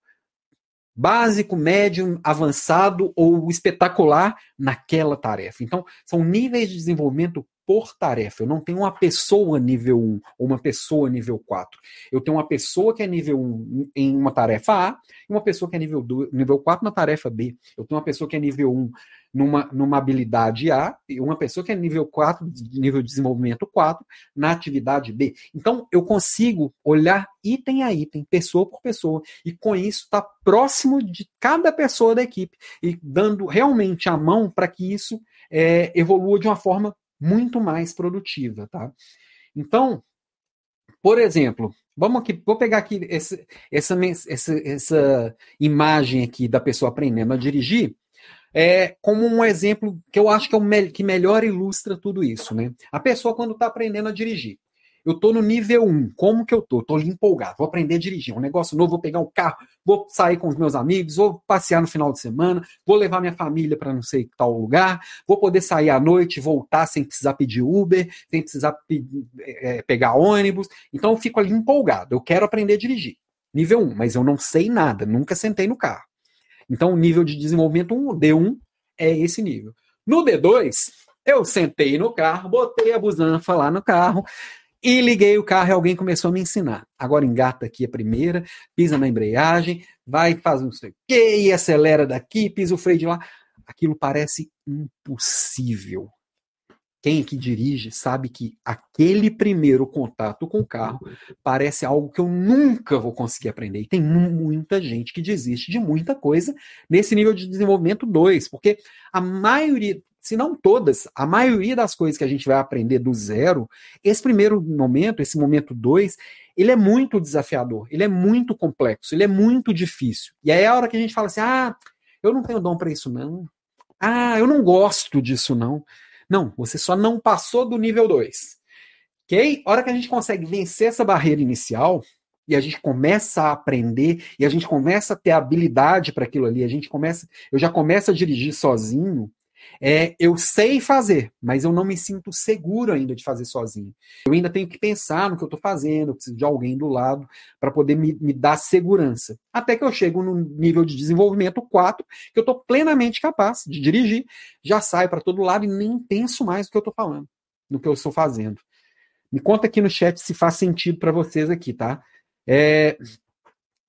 básico, médio, avançado ou espetacular naquela tarefa. Então, são níveis de desenvolvimento por tarefa. Eu não tenho uma pessoa nível 1 ou uma pessoa nível 4. Eu tenho uma pessoa que é nível 1 em uma tarefa A e uma pessoa que é nível, 2, nível 4 na tarefa B. Eu tenho uma pessoa que é nível 1 numa, numa habilidade A e uma pessoa que é nível 4, nível de desenvolvimento 4, na atividade B. Então, eu consigo olhar item a item, pessoa por pessoa, e com isso estar tá próximo de cada pessoa da equipe e dando realmente a mão para que isso é, evolua de uma forma muito mais produtiva, tá? Então, por exemplo, vamos aqui, vou pegar aqui esse, essa, essa, essa imagem aqui da pessoa aprendendo a dirigir, é, como um exemplo que eu acho que, é o que melhor ilustra tudo isso, né? A pessoa quando está aprendendo a dirigir, eu tô no nível 1. Como que eu tô? Tô empolgado. Vou aprender a dirigir. Um negócio novo, vou pegar um carro, vou sair com os meus amigos, vou passear no final de semana, vou levar minha família para não sei tal lugar, vou poder sair à noite, voltar sem precisar pedir Uber, sem precisar é, pegar ônibus. Então eu fico ali empolgado. Eu quero aprender a dirigir. Nível 1, mas eu não sei nada, nunca sentei no carro. Então o nível de desenvolvimento 1, D1, é esse nível. No D2, eu sentei no carro, botei a busanfa lá no carro, e liguei o carro e alguém começou a me ensinar. Agora engata aqui a primeira, pisa na embreagem, vai, faz não sei o quê, e acelera daqui, pisa o freio de lá. Aquilo parece impossível. Quem aqui dirige sabe que aquele primeiro contato com o carro parece algo que eu nunca vou conseguir aprender. E tem muita gente que desiste de muita coisa nesse nível de desenvolvimento 2, porque a maioria, se não todas, a maioria das coisas que a gente vai aprender do zero, esse primeiro momento, esse momento dois, ele é muito desafiador, ele é muito complexo, ele é muito difícil. E aí é a hora que a gente fala assim: ah, eu não tenho dom para isso, não. Ah, eu não gosto disso, não. Não, você só não passou do nível 2. Ok? A hora que a gente consegue vencer essa barreira inicial, e a gente começa a aprender e a gente começa a ter habilidade para aquilo ali, a gente começa, eu já começo a dirigir sozinho, é, eu sei fazer, mas eu não me sinto seguro ainda de fazer sozinho. Eu ainda tenho que pensar no que eu estou fazendo, eu preciso de alguém do lado para poder me, me, dar segurança. Até que eu chego no nível de desenvolvimento 4, que eu estou plenamente capaz de dirigir, já saio para todo lado e nem penso mais no que eu estou falando, no que eu estou fazendo. Me conta aqui no chat se faz sentido para vocês aqui, tá? É,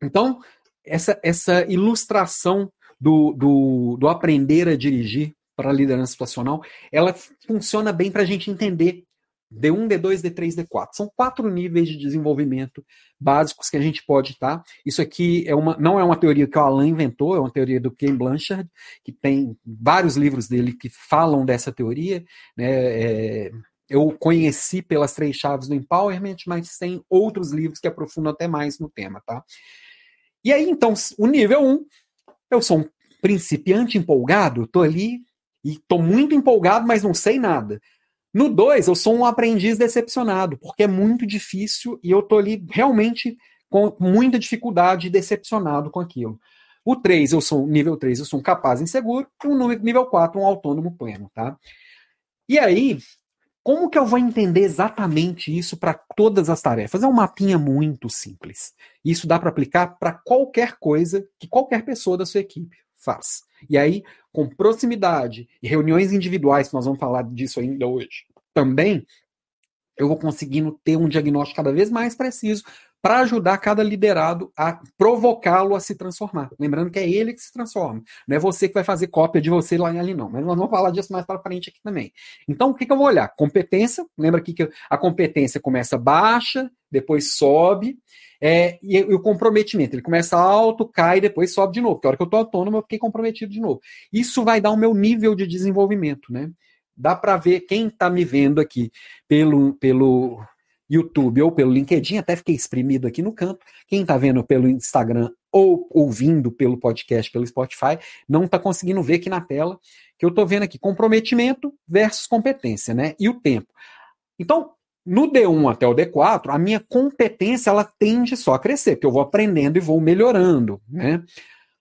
então, essa, essa ilustração do, do, do aprender a dirigir para a liderança situacional, ela funciona bem para a gente entender D1, D2, D3, D4. São quatro níveis de desenvolvimento básicos que a gente pode estar. Tá? Isso aqui é uma, não é uma teoria que o Alan inventou, é uma teoria do Ken Blanchard, que tem vários livros dele que falam dessa teoria. Né? É, eu conheci pelas três chaves do Empowerment, mas tem outros livros que aprofundam até mais no tema. Tá? E aí, então, o nível 1, eu sou um principiante empolgado, estou ali e estou muito empolgado, mas não sei nada. No 2, eu sou um aprendiz decepcionado, porque é muito difícil e eu estou ali realmente com muita dificuldade decepcionado com aquilo. O 3, eu sou nível 3, eu sou um capaz inseguro, e o nível 4, um autônomo pleno, tá? E aí, como que eu vou entender exatamente isso para todas as tarefas? É um mapinha muito simples. Isso dá para aplicar para qualquer coisa que qualquer pessoa da sua equipe faz. E aí, com proximidade e reuniões individuais, que nós vamos falar disso ainda hoje, também eu vou conseguindo ter um diagnóstico cada vez mais preciso para ajudar cada liderado a provocá-lo a se transformar. Lembrando que é ele que se transforma, não é você que vai fazer cópia de você lá e ali, não. Mas nós vamos falar disso mais para frente aqui também. Então, o que, que eu vou olhar? Competência, lembra aqui que a competência começa baixa, depois sobe, é, e, e, o comprometimento, ele começa alto, cai, depois sobe de novo. Porque a hora que eu estou autônomo, eu fiquei comprometido de novo. Isso vai dar o meu nível de desenvolvimento, né? Dá para ver quem está me vendo aqui pelo, pelo YouTube ou pelo LinkedIn, até fiquei exprimido aqui no canto. Quem está vendo pelo Instagram ou ouvindo pelo podcast, pelo Spotify, não está conseguindo ver aqui na tela, que eu estou vendo aqui comprometimento versus competência, né? E o tempo. Então, no D1 até o D4, a minha competência ela tende só a crescer, porque eu vou aprendendo e vou melhorando, né?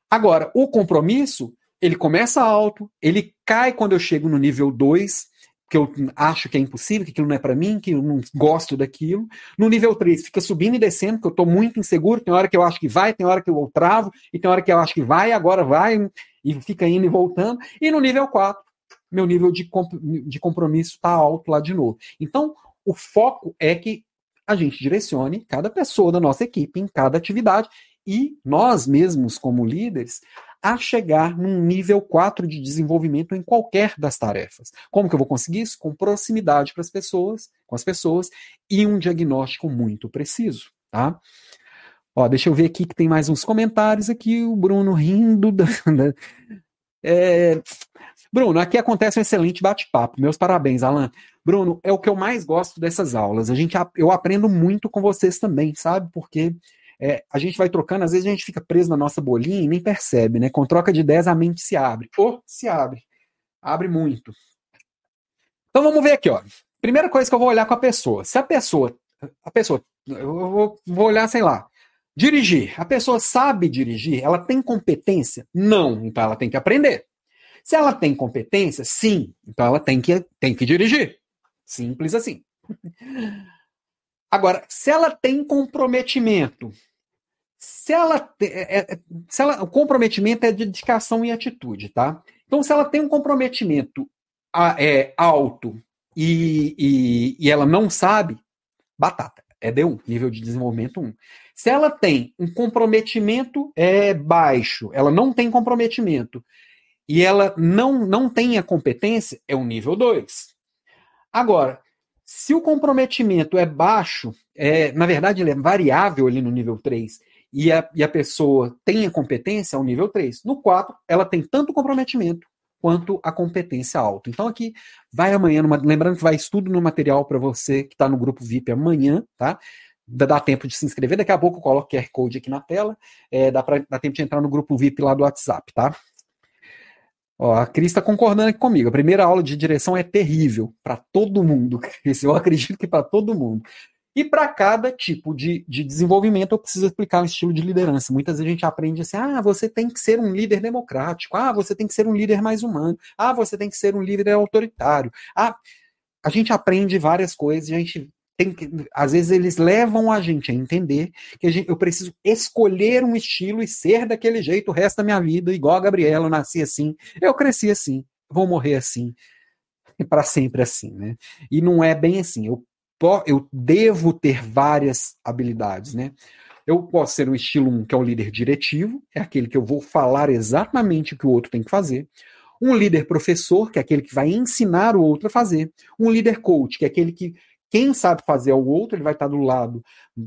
Agora, o compromisso, ele começa alto, ele cai quando eu chego no nível 2, que eu acho que é impossível, que aquilo não é para mim, que eu não gosto daquilo. No nível 3, fica subindo e descendo, que eu estou muito inseguro. Tem hora que eu acho que vai, tem hora que eu travo, e tem hora que eu acho que vai, agora vai, e fica indo e voltando. E no nível 4, meu nível de, comp de compromisso está alto lá de novo. Então, o foco é que a gente direcione cada pessoa da nossa equipe em cada atividade e nós mesmos, como líderes, a chegar num nível 4 de desenvolvimento em qualquer das tarefas. Como que eu vou conseguir isso? Com proximidade para as pessoas, com as pessoas e um diagnóstico muito preciso, tá? Ó, deixa eu ver aqui que tem mais uns comentários aqui, o Bruno rindo da, é... Bruno, aqui acontece um excelente bate-papo. Meus parabéns, Alan. Bruno, é o que eu mais gosto dessas aulas. A gente, eu aprendo muito com vocês também, sabe? Porque é, a gente vai trocando, às vezes a gente fica preso na nossa bolinha e nem percebe, né? Com troca de ideias, a mente se abre. Ou se abre. Abre muito. Então vamos ver aqui, ó. Primeira coisa que eu vou olhar com a pessoa. Se a pessoa. A pessoa. Eu vou, vou olhar, sei lá. Dirigir. A pessoa sabe dirigir? Ela tem competência? Não. Então ela tem que aprender. Se ela tem competência, sim. Então ela tem que, tem que dirigir. Simples assim. Agora, se ela tem comprometimento, se ela, é, é, se ela, o comprometimento é dedicação e atitude, tá? Então, se ela tem um comprometimento é, alto e, e, e ela não sabe, batata, é D1, nível de desenvolvimento 1. Se ela tem um comprometimento é, baixo, ela não tem comprometimento, e ela não, não tem a competência, é um nível 2. Agora, se o comprometimento é baixo, é, na verdade ele é variável ali no nível 3, e a, e a pessoa tem a competência ao nível 3. No 4, ela tem tanto comprometimento quanto a competência alta. Então aqui vai amanhã, numa, lembrando que vai estudo no material para você que está no grupo VIP amanhã, tá? Dá tempo de se inscrever, daqui a pouco eu coloco QR Code aqui na tela, é, dá, pra, dá tempo de entrar no grupo VIP lá do WhatsApp, tá? Ó, a Cris está concordando aqui comigo. A primeira aula de direção é terrível para todo mundo. Eu acredito que para todo mundo. E para cada tipo de, de desenvolvimento, eu preciso explicar um estilo de liderança. Muitas vezes a gente aprende assim: ah, você tem que ser um líder democrático, ah, você tem que ser um líder mais humano, ah, você tem que ser um líder autoritário. Ah, a gente aprende várias coisas, a gente tem que, às vezes eles levam a gente a entender que a gente, eu preciso escolher um estilo e ser daquele jeito o resto da minha vida, igual a Gabriela, eu nasci assim, eu cresci assim, vou morrer assim, e para sempre assim, né? E não é bem assim. Eu eu devo ter várias habilidades, né? Eu posso ser um estilo 1, que é o líder diretivo, é aquele que eu vou falar exatamente o que o outro tem que fazer. Um líder professor, que é aquele que vai ensinar o outro a fazer. Um líder coach, que é aquele que quem sabe fazer é o outro, ele vai estar do lado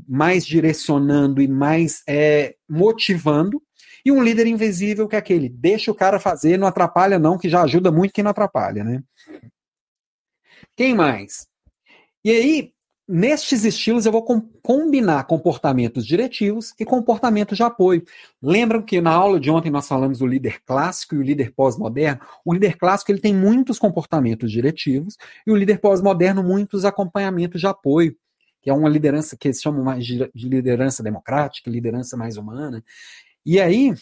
mais direcionando e mais é, motivando. E um líder invisível, que é aquele, deixa o cara fazer, não atrapalha não, que já ajuda muito quem não atrapalha, né? Quem mais? E aí, nestes estilos, eu vou com, combinar comportamentos diretivos e comportamentos de apoio. Lembram que na aula de ontem nós falamos do líder clássico e o líder pós-moderno? O líder clássico ele tem muitos comportamentos diretivos e o líder pós-moderno muitos acompanhamentos de apoio, que é uma liderança que eles chamam mais de liderança democrática, liderança mais humana. E aí,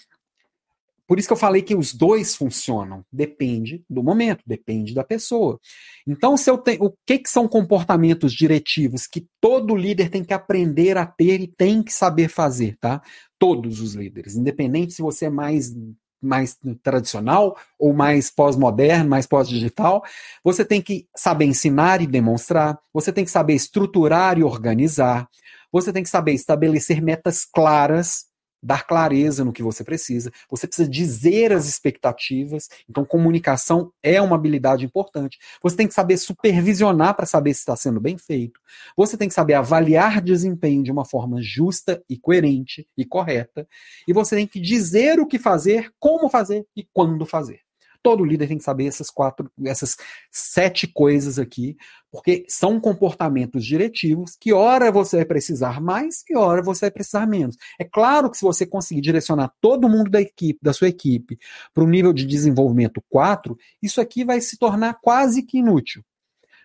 por isso que eu falei que os dois funcionam. Depende do momento, depende da pessoa. Então, se eu tenho, o que, que são comportamentos diretivos que todo líder tem que aprender a ter e tem que saber fazer, tá? Todos os líderes, independente se você é mais mais tradicional ou mais pós-moderno, mais pós-digital. Você tem que saber ensinar e demonstrar, você tem que saber estruturar e organizar, você tem que saber estabelecer metas claras dar clareza no que você precisa, você precisa dizer as expectativas, então comunicação é uma habilidade importante. Você tem que saber supervisionar para saber se está sendo bem feito. Você tem que saber avaliar desempenho de uma forma justa e coerente e correta. E você tem que dizer o que fazer, como fazer e quando fazer. Todo líder tem que saber essas quatro, essas sete coisas aqui, porque são comportamentos diretivos que hora você vai precisar mais e hora você vai precisar menos. É claro que se você conseguir direcionar todo mundo da equipe, da sua equipe, para o nível de desenvolvimento 4, isso aqui vai se tornar quase que inútil.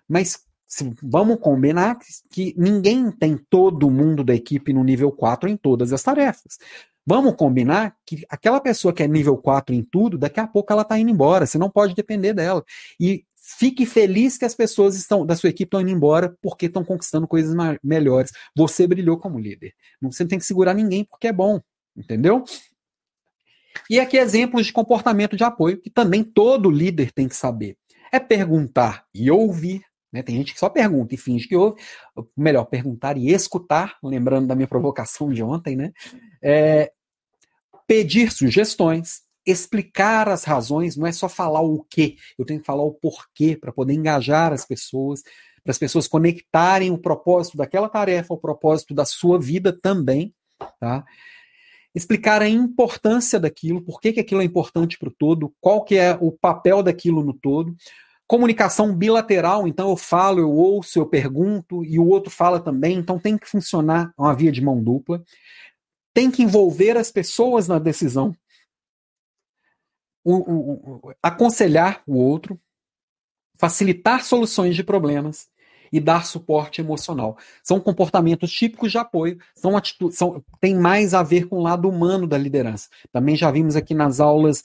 Mas vamos combinar que ninguém tem todo mundo da equipe no nível 4 em todas as tarefas. Vamos combinar que aquela pessoa que é nível 4 em tudo, daqui a pouco ela está indo embora, você não pode depender dela. E fique feliz que as pessoas estão da sua equipe estão indo embora porque estão conquistando coisas melhores. Você brilhou como líder. Você não tem que segurar ninguém porque é bom, entendeu? E aqui exemplos de comportamento de apoio que também todo líder tem que saber. É perguntar e ouvir. Né? Tem gente que só pergunta e finge que ouve. Melhor, perguntar e escutar, lembrando da minha provocação de ontem, né? É, pedir sugestões, explicar as razões, não é só falar o que, eu tenho que falar o porquê para poder engajar as pessoas, para as pessoas conectarem o propósito daquela tarefa ao propósito da sua vida também, tá? Explicar a importância daquilo, por que, que aquilo é importante para o todo, qual que é o papel daquilo no todo. Comunicação bilateral, então eu falo, eu ouço, eu pergunto, e o outro fala também, então tem que funcionar uma via de mão dupla. Tem que envolver as pessoas na decisão, o, o, o, aconselhar o outro, facilitar soluções de problemas e dar suporte emocional. São comportamentos típicos de apoio, são atitudes, são, tem mais a ver com o lado humano da liderança. Também já vimos aqui nas aulas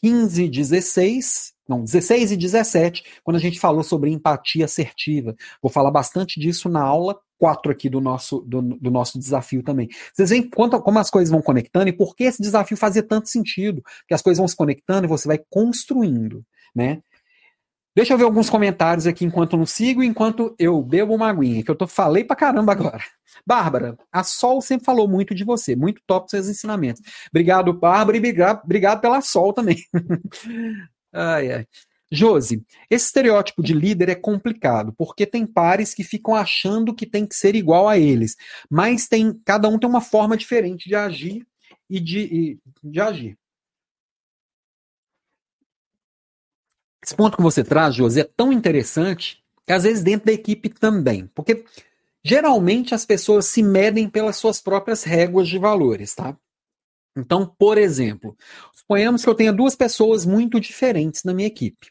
15 e 16, não, 16 e 17, quando a gente falou sobre empatia assertiva. Vou falar bastante disso na aula 4 aqui do nosso, do, do nosso desafio também. Vocês veem quanto, como as coisas vão conectando e por que esse desafio fazia tanto sentido. Que as coisas vão se conectando e você vai construindo, né? Deixa eu ver alguns comentários aqui enquanto não sigo, enquanto eu bebo uma aguinha, que eu tô, falei pra caramba agora. Bárbara, a Sol sempre falou muito de você, muito top seus ensinamentos. Obrigado, Bárbara, e obrigado, pela Sol também. ai, ai. Josi, esse estereótipo de líder é complicado, porque tem pares que ficam achando que tem que ser igual a eles, mas tem cada um tem uma forma diferente de agir e de, de agir. Esse ponto que você traz, José, é tão interessante que às vezes dentro da equipe também. Porque geralmente as pessoas se medem pelas suas próprias réguas de valores, tá? Então, por exemplo, suponhamos que eu tenha duas pessoas muito diferentes na minha equipe.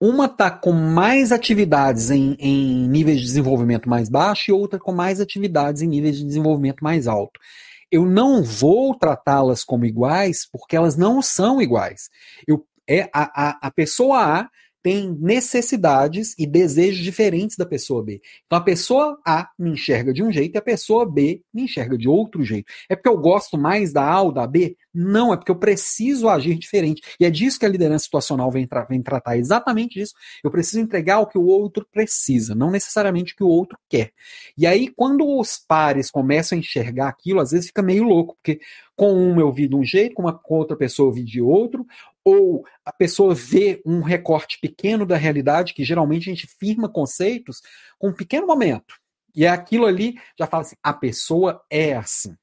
Uma está com mais atividades em, em níveis de desenvolvimento mais baixo e outra com mais atividades em níveis de desenvolvimento mais alto eu não vou tratá-las como iguais porque elas não são iguais. Eu é a, a, a pessoa A tem necessidades e desejos diferentes da pessoa B. Então a pessoa A me enxerga de um jeito e a pessoa B me enxerga de outro jeito. É porque eu gosto mais da A ou da B? Não, é porque eu preciso agir diferente. E é disso que a liderança situacional vem, tra vem tratar, exatamente disso. Eu preciso entregar o que o outro precisa, não necessariamente o que o outro quer. E aí, quando os pares começam a enxergar aquilo, às vezes fica meio louco, porque com um eu vi de um jeito, com, uma, com outra pessoa eu vi de outro, ou a pessoa vê um recorte pequeno da realidade, que geralmente a gente firma conceitos com um pequeno momento. E é aquilo ali já fala assim: a pessoa é assim.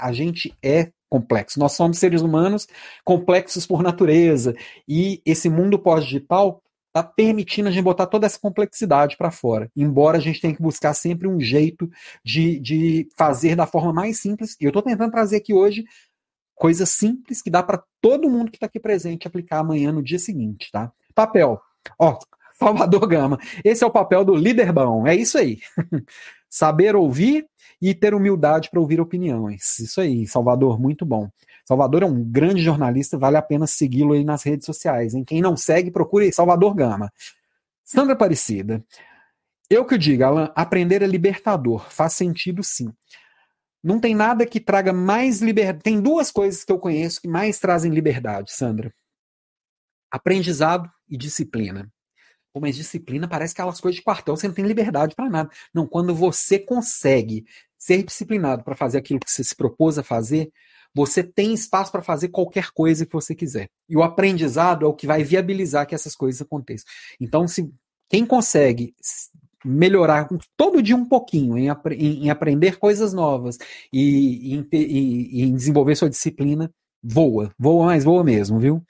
A gente é complexo. Nós somos seres humanos complexos por natureza. E esse mundo pós-digital está permitindo a gente botar toda essa complexidade para fora. Embora a gente tenha que buscar sempre um jeito de, de fazer da forma mais simples. E eu estou tentando trazer aqui hoje Coisa simples que dá para todo mundo que está aqui presente aplicar amanhã no dia seguinte, tá? Papel. Ó, Salvador Gama. Esse é o papel do líder bom. É isso aí. Saber ouvir e ter humildade para ouvir opiniões. Isso aí, Salvador, muito bom. Salvador é um grande jornalista, vale a pena segui-lo aí nas redes sociais. Hein? Quem não segue, procure Salvador Gama. Sandra Aparecida. Eu que digo, Alan, aprender é libertador. Faz sentido sim. Não tem nada que traga mais liberdade. Tem duas coisas que eu conheço que mais trazem liberdade, Sandra: aprendizado e disciplina. Pô, mas disciplina parece aquelas coisas de quartel, você não tem liberdade para nada. Não, quando você consegue ser disciplinado para fazer aquilo que você se propôs a fazer, você tem espaço para fazer qualquer coisa que você quiser. E o aprendizado é o que vai viabilizar que essas coisas aconteçam. Então, se quem consegue melhorar todo dia um pouquinho em, em, em aprender coisas novas e em, em, desenvolver sua disciplina, voa, voa mais, voa mesmo, viu?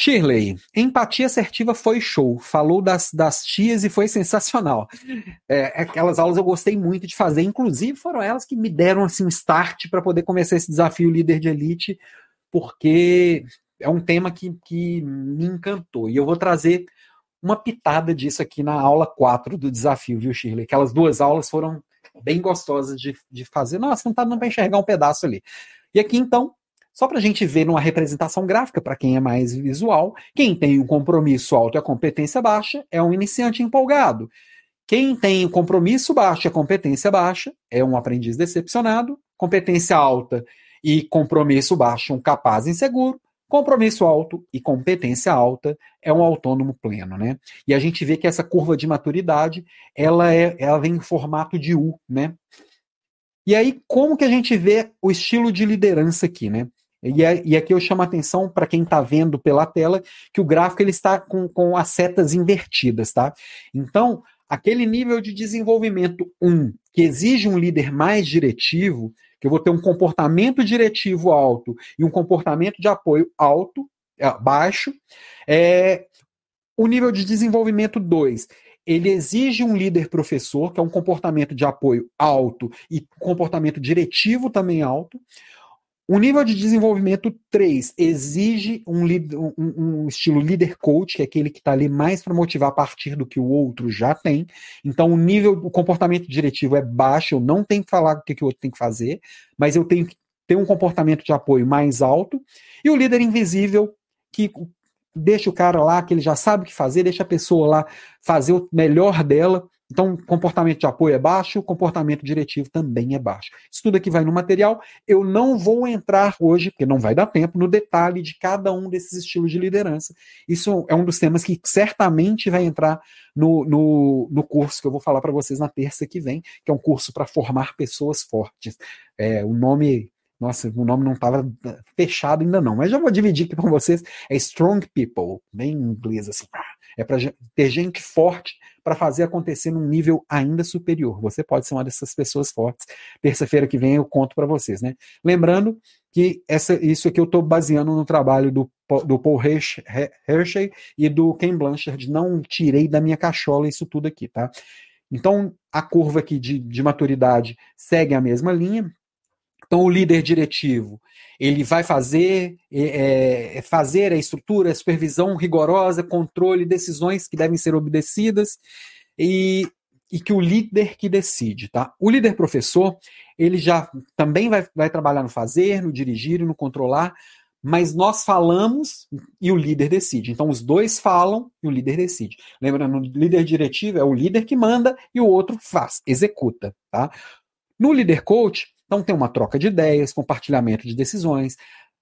Shirley, empatia assertiva foi show. Falou das, das tias e foi sensacional. É, aquelas aulas eu gostei muito de fazer, inclusive foram elas que me deram assim um start para poder começar esse desafio líder de elite, porque é um tema que, que me encantou. E eu vou trazer uma pitada disso aqui na aula 4 do desafio, viu, Shirley? Aquelas duas aulas foram bem gostosas de, de fazer. Nossa, não tá dando para enxergar um pedaço ali. E aqui, então, só para a gente ver numa representação gráfica, para quem é mais visual, quem tem um compromisso alto e a competência baixa é um iniciante empolgado. Quem tem o compromisso baixo e a competência baixa é um aprendiz decepcionado. Competência alta e compromisso baixo, um capaz inseguro. Compromisso alto e competência alta é um autônomo pleno, né? E a gente vê que essa curva de maturidade, ela, é, ela vem em formato de U, né? E aí, como que a gente vê o estilo de liderança aqui, né? E, e aqui eu chamo a atenção para quem está vendo pela tela que o gráfico ele está com, com as setas invertidas, tá? Então, aquele nível de desenvolvimento 1, que exige um líder mais diretivo, que eu vou ter um comportamento diretivo alto e um comportamento de apoio alto, é, baixo, é o nível de desenvolvimento 2 ele exige um líder professor, que é um comportamento de apoio alto e comportamento diretivo também alto. O nível de desenvolvimento 3 exige um, um, um, estilo leader coach, que é aquele que está ali mais para motivar a partir do que o outro já tem. Então, o nível, o comportamento diretivo é baixo, eu não tenho que falar o que, que o outro tem que fazer, mas eu tenho que ter um comportamento de apoio mais alto. E o líder invisível, que deixa o cara lá, que ele já sabe o que fazer, deixa a pessoa lá fazer o melhor dela então, comportamento de apoio é baixo, comportamento diretivo também é baixo. Isso tudo aqui vai no material. Eu não vou entrar hoje, porque não vai dar tempo, no detalhe de cada um desses estilos de liderança. Isso é um dos temas que certamente vai entrar no, no, no curso que eu vou falar para vocês na terça que vem, que é um curso para formar pessoas fortes. É, o nome nossa, o nome não estava fechado ainda não, mas já vou dividir aqui com vocês. É Strong People, bem em inglês assim. É para ter gente forte para fazer acontecer num nível ainda superior. Você pode ser uma dessas pessoas fortes. Terça-feira que vem eu conto para vocês, né? Lembrando que essa, isso aqui eu estou baseando no trabalho do, do Paul Hershey e do Ken Blanchard. Não tirei da minha cachola isso tudo aqui, tá? Então, a curva aqui de, de maturidade segue a mesma linha. Então, o líder diretivo, ele vai fazer, é, é, fazer a estrutura, a supervisão rigorosa, controle, decisões que devem ser obedecidas e, e que o líder que decide, tá? O líder professor, ele já também vai, vai trabalhar no fazer, no dirigir e no controlar, mas nós falamos e o líder decide. Então, os dois falam e o líder decide. Lembrando, o líder diretivo é o líder que manda e o outro faz, executa, tá? No líder coach, então tem uma troca de ideias, compartilhamento de decisões.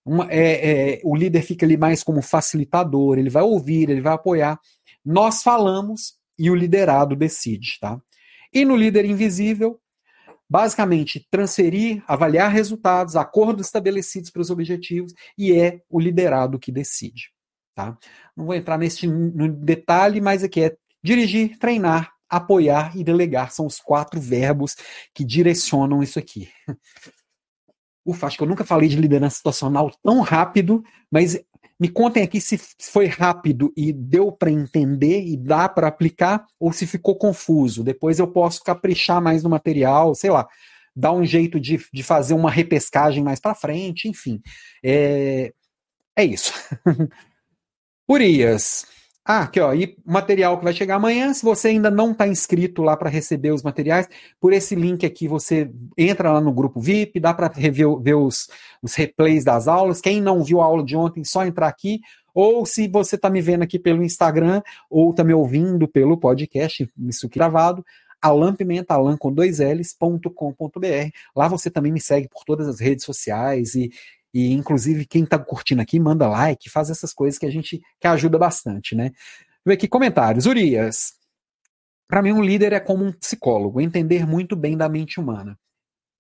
Uma, é, é, o líder fica ali mais como facilitador, ele vai ouvir, ele vai apoiar. Nós falamos e o liderado decide, tá? E no líder invisível, basicamente transferir, avaliar resultados, acordos estabelecidos para os objetivos e é o liderado que decide, tá? Não vou entrar nesse no detalhe, mas aqui é dirigir, treinar, apoiar e delegar. São os quatro verbos que direcionam isso aqui. Ufa, acho que eu nunca falei de liderança situacional tão rápido, mas me contem aqui se foi rápido e deu para entender e dá para aplicar, ou se ficou confuso. Depois eu posso caprichar mais no material, sei lá, dar um jeito de, de fazer uma repescagem mais para frente, enfim. É, é isso. Urias, ah, aqui ó, e material que vai chegar amanhã. Se você ainda não está inscrito lá para receber os materiais, por esse link aqui você entra lá no grupo VIP, dá para ver os, os replays das aulas. Quem não viu a aula de ontem, só entrar aqui. Ou se você está me vendo aqui pelo Instagram, ou está me ouvindo pelo podcast, isso gravado, Alan Pimenta, alan com dois L's.com.br. Lá você também me segue por todas as redes sociais e, e inclusive quem está curtindo aqui, manda like, faz essas coisas que a gente que ajuda bastante, né? Ver aqui comentários. Urias. Para mim, um líder é como um psicólogo, entender muito bem da mente humana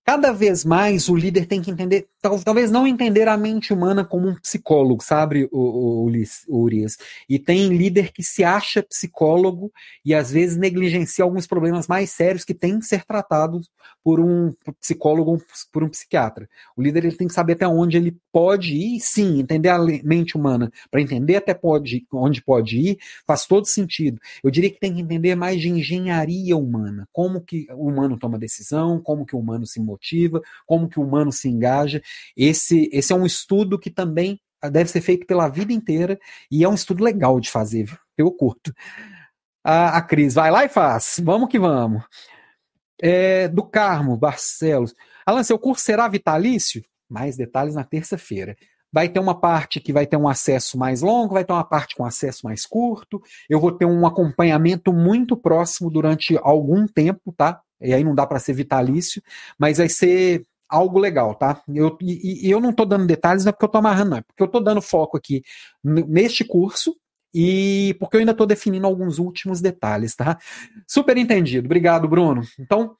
cada vez mais o líder tem que entender, talvez não entender a mente humana como um psicólogo, sabe, o, o, o Urias? E tem líder que se acha psicólogo e às vezes negligencia alguns problemas mais sérios que têm que ser tratados por um psicólogo, por um psiquiatra. O líder ele tem que saber até onde ele pode ir, sim, entender a mente humana, para entender até pode, onde pode ir, faz todo sentido. Eu diria que tem que entender mais de engenharia humana, como que o humano toma decisão, como que o humano se como que o humano se engaja. Esse, esse é um estudo que também deve ser feito pela vida inteira e é um estudo legal de fazer, eu curto. A, a Cris, vai lá e faz, vamos que vamos. É, do Carmo, Barcelos. Alan, seu curso será vitalício? Mais detalhes na terça-feira. Vai ter uma parte que vai ter um acesso mais longo, vai ter uma parte com acesso mais curto. Eu vou ter um acompanhamento muito próximo durante algum tempo, tá? E aí não dá para ser vitalício, mas vai ser algo legal, tá? Eu, e, e eu não estou dando detalhes, não é porque eu estou amarrando, não, é porque eu estou dando foco aqui neste curso e porque eu ainda estou definindo alguns últimos detalhes, tá? Super entendido. Obrigado, Bruno. Então,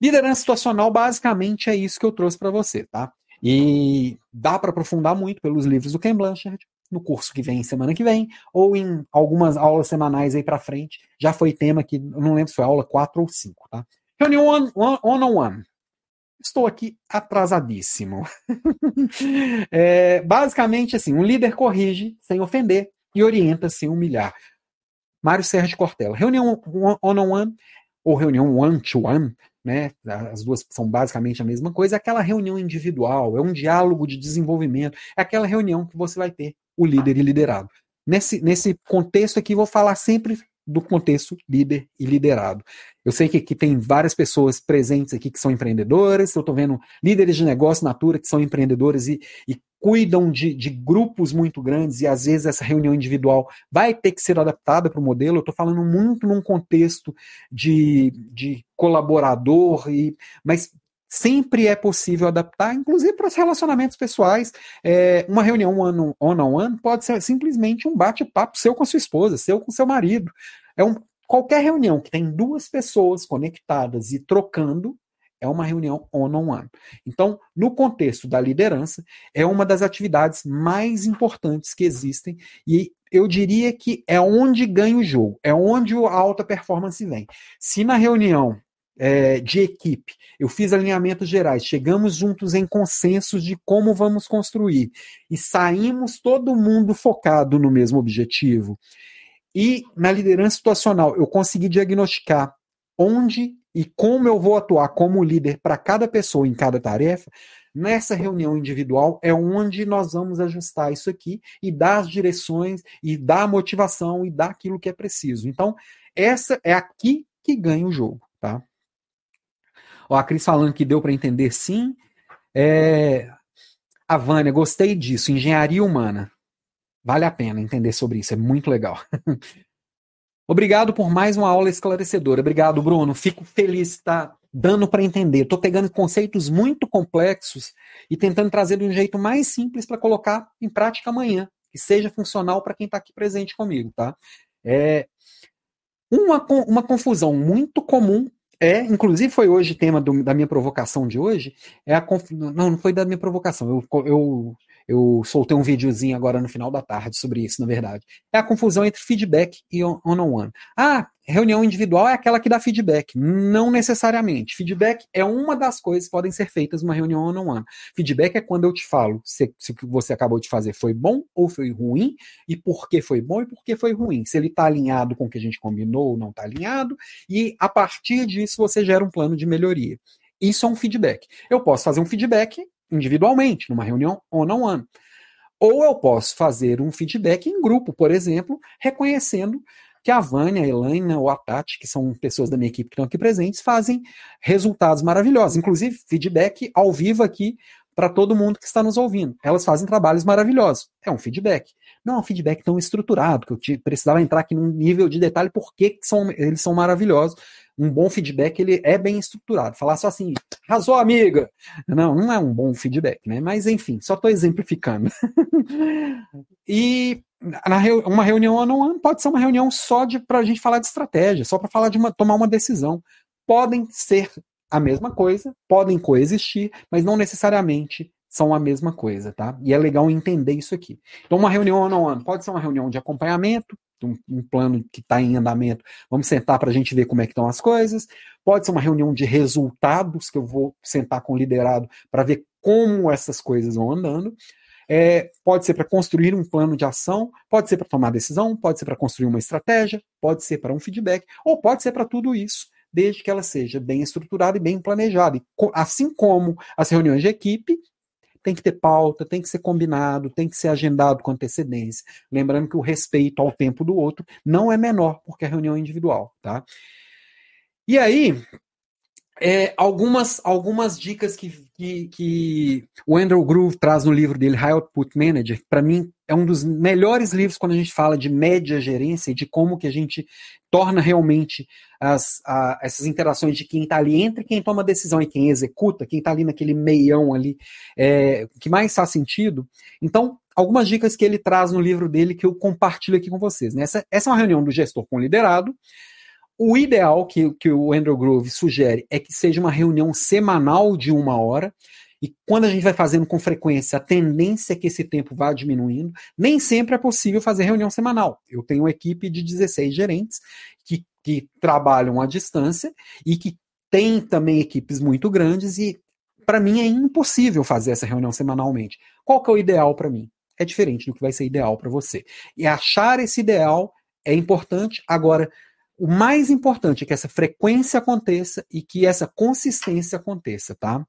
liderança situacional basicamente é isso que eu trouxe para você, tá? E dá para aprofundar muito pelos livros do Ken Blanchard, no curso que vem, semana que vem, ou em algumas aulas semanais aí para frente. Já foi tema que, não lembro se foi aula 4 ou 5, tá? Reunião one-on-one. Estou aqui atrasadíssimo. é, basicamente, assim, um líder corrige sem ofender e orienta sem humilhar. Mário de Cortella. Reunião one-on-one ou reunião one-to-one, né? As duas são basicamente a mesma coisa. É aquela reunião individual, é um diálogo de desenvolvimento, é aquela reunião que você vai ter o líder e liderado. Nesse, nesse contexto aqui, vou falar sempre do contexto líder e liderado. Eu sei que aqui tem várias pessoas presentes aqui que são empreendedoras, eu estou vendo líderes de negócio natura que são empreendedores e, e cuidam de, de, grupos muito grandes e às vezes essa reunião individual vai ter que ser adaptada para o modelo. Eu estou falando muito num contexto de, de colaborador, e, mas sempre é possível adaptar, inclusive para os relacionamentos pessoais. É, uma reunião one-on-one on one pode ser simplesmente um bate-papo seu com a sua esposa, seu com seu marido. É um, qualquer reunião que tem duas pessoas conectadas e trocando é uma reunião one-on-one. Então, no contexto da liderança, é uma das atividades mais importantes que existem e eu diria que é onde ganha o jogo, é onde a alta performance vem. Se na reunião é, de equipe eu fiz alinhamentos gerais, chegamos juntos em consensos de como vamos construir e saímos todo mundo focado no mesmo objetivo. E na liderança situacional eu consegui diagnosticar onde e como eu vou atuar como líder para cada pessoa em cada tarefa, nessa reunião individual é onde nós vamos ajustar isso aqui e dar as direções e dar a motivação e dar aquilo que é preciso. Então, essa é aqui que ganha o jogo? Ó, a Cris falando que deu para entender sim. É... A Vânia, gostei disso, engenharia humana. Vale a pena entender sobre isso, é muito legal. Obrigado por mais uma aula esclarecedora. Obrigado, Bruno. Fico feliz de estar dando para entender. Estou pegando conceitos muito complexos e tentando trazer de um jeito mais simples para colocar em prática amanhã, que seja funcional para quem está aqui presente comigo, tá? É uma, uma confusão muito comum é, inclusive foi hoje tema do, da minha provocação de hoje. É a conf... Não, não foi da minha provocação. Eu, eu eu soltei um videozinho agora no final da tarde sobre isso, na verdade. É a confusão entre feedback e one-on-one. Ah, reunião individual é aquela que dá feedback. Não necessariamente. Feedback é uma das coisas que podem ser feitas numa reunião one-on-one. Feedback é quando eu te falo se, se o que você acabou de fazer foi bom ou foi ruim, e por que foi bom e por que foi ruim. Se ele está alinhado com o que a gente combinou ou não está alinhado, e a partir disso você gera um plano de melhoria. Isso é um feedback. Eu posso fazer um feedback individualmente, numa reunião one-on-one. Ou eu posso fazer um feedback em grupo, por exemplo, reconhecendo que a Vânia, a Elaine ou a Tati, que são pessoas da minha equipe que estão aqui presentes, fazem resultados maravilhosos. Inclusive, feedback ao vivo aqui para todo mundo que está nos ouvindo. Elas fazem trabalhos maravilhosos. É um feedback. Não é um feedback tão estruturado, que eu te, precisava entrar aqui num nível de detalhe por que são, eles são maravilhosos. um bom feedback ele é bem estruturado. Falar só assim, arrasou, amiga. Não, não é um bom feedback, né? Mas enfim, só estou exemplificando. e uma reunião ano ano pode ser uma reunião só para a gente falar de estratégia, só para falar de uma, tomar uma decisão. Podem ser a mesma coisa, podem coexistir, mas não necessariamente são a mesma coisa, tá? E é legal entender isso aqui. Então, uma reunião ano a ano pode ser uma reunião de acompanhamento, um, um plano que está em andamento. Vamos sentar para a gente ver como é que estão as coisas. Pode ser uma reunião de resultados, que eu vou sentar com o liderado para ver como essas coisas vão andando. É, pode ser para construir um plano de ação, pode ser para tomar decisão, pode ser para construir uma estratégia, pode ser para um feedback, ou pode ser para tudo isso, desde que ela seja bem estruturada e bem planejada. E, assim como as reuniões de equipe, tem que ter pauta, tem que ser combinado, tem que ser agendado com antecedência. Lembrando que o respeito ao tempo do outro não é menor porque é reunião individual, tá? E aí, é, algumas, algumas dicas que, que, que, o Andrew Groove traz no livro dele, High Output Manager, para mim é um dos melhores livros quando a gente fala de média gerência e de como que a gente torna realmente as, a, essas interações de quem está ali entre quem toma decisão e quem executa, quem está ali naquele meião ali, é, que mais faz sentido. Então, algumas dicas que ele traz no livro dele que eu compartilho aqui com vocês. Né? Essa, essa é uma reunião do gestor com o liderado, o ideal que, que o Andrew Grove sugere é que seja uma reunião semanal de uma hora. E quando a gente vai fazendo com frequência, a tendência é que esse tempo vá diminuindo. Nem sempre é possível fazer reunião semanal. Eu tenho uma equipe de 16 gerentes que, que trabalham à distância e que tem também equipes muito grandes e para mim é impossível fazer essa reunião semanalmente. Qual que é o ideal para mim? É diferente do que vai ser ideal para você. E achar esse ideal é importante. Agora, o mais importante é que essa frequência aconteça e que essa consistência aconteça, tá?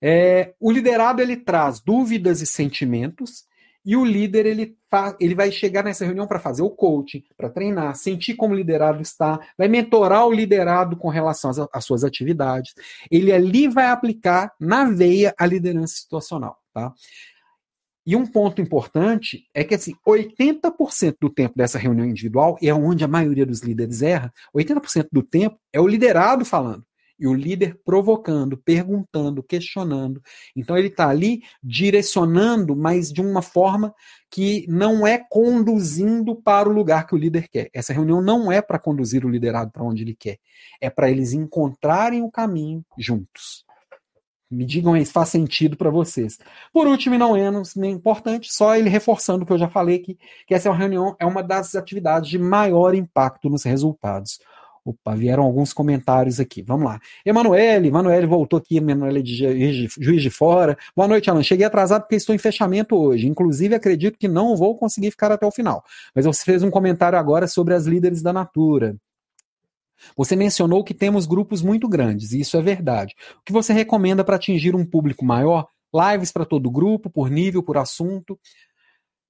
É, o liderado ele traz dúvidas e sentimentos e o líder ele, ele vai chegar nessa reunião para fazer o coaching, para treinar, sentir como o liderado está, vai mentorar o liderado com relação às, às suas atividades. Ele ali vai aplicar na veia a liderança situacional, tá? E um ponto importante é que assim, 80% do tempo dessa reunião individual, e é onde a maioria dos líderes erra, 80% do tempo é o liderado falando. E o líder provocando, perguntando, questionando. Então ele está ali direcionando, mas de uma forma que não é conduzindo para o lugar que o líder quer. Essa reunião não é para conduzir o liderado para onde ele quer. É para eles encontrarem o caminho juntos. Me digam aí se faz sentido para vocês. Por último, e não menos nem importante, só ele reforçando o que eu já falei que, que essa reunião é uma das atividades de maior impacto nos resultados. Opa, vieram alguns comentários aqui. Vamos lá. Emanuele, Emanuele voltou aqui, Emanuele de Juiz de Fora. Boa noite, Alan. Cheguei atrasado porque estou em fechamento hoje. Inclusive, acredito que não vou conseguir ficar até o final. Mas você fez um comentário agora sobre as líderes da Natura. Você mencionou que temos grupos muito grandes, e isso é verdade. O que você recomenda para atingir um público maior? Lives para todo grupo, por nível, por assunto?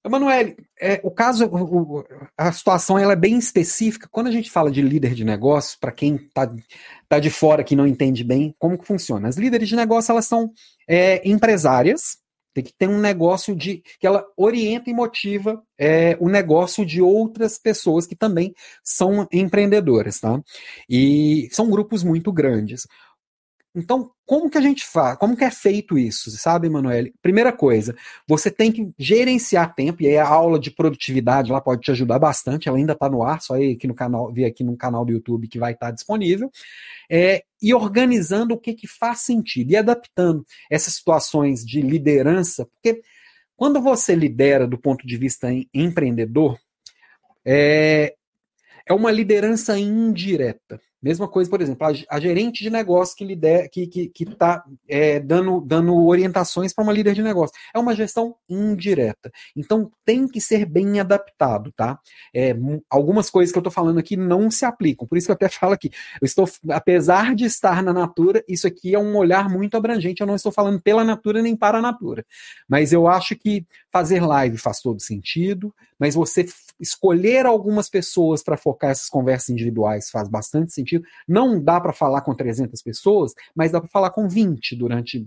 Emanuele, é, o caso, o, a situação ela é bem específica. Quando a gente fala de líder de negócio, para quem está tá de fora que não entende bem como que funciona, as líderes de negócio elas são é, empresárias tem que ter um negócio de que ela orienta e motiva é, o negócio de outras pessoas que também são empreendedoras, tá? E são grupos muito grandes. Então, como que a gente faz? Como que é feito isso, sabe, Emanuele? Primeira coisa, você tem que gerenciar tempo, e aí a aula de produtividade lá pode te ajudar bastante, ela ainda está no ar, só ir aqui no canal, vir aqui no canal do YouTube que vai estar tá disponível, é, e organizando o que, que faz sentido, e adaptando essas situações de liderança, porque quando você lidera do ponto de vista empreendedor, é, é uma liderança indireta. Mesma coisa, por exemplo, a, gerente de negócio que está que, que, que tá, é, dando, dando orientações para uma líder de negócio. É uma gestão indireta. Então tem que ser bem adaptado, tá? É, algumas coisas que eu estou falando aqui não se aplicam. Por isso que eu até falo aqui. Eu estou, apesar de estar na Natura, isso aqui é um olhar muito abrangente. Eu não estou falando pela Natura nem para a Natura. Mas eu acho que fazer live faz todo sentido, mas você escolher algumas pessoas para focar essas conversas individuais faz bastante sentido. Não dá para falar com 300 pessoas, mas dá para falar com 20 durante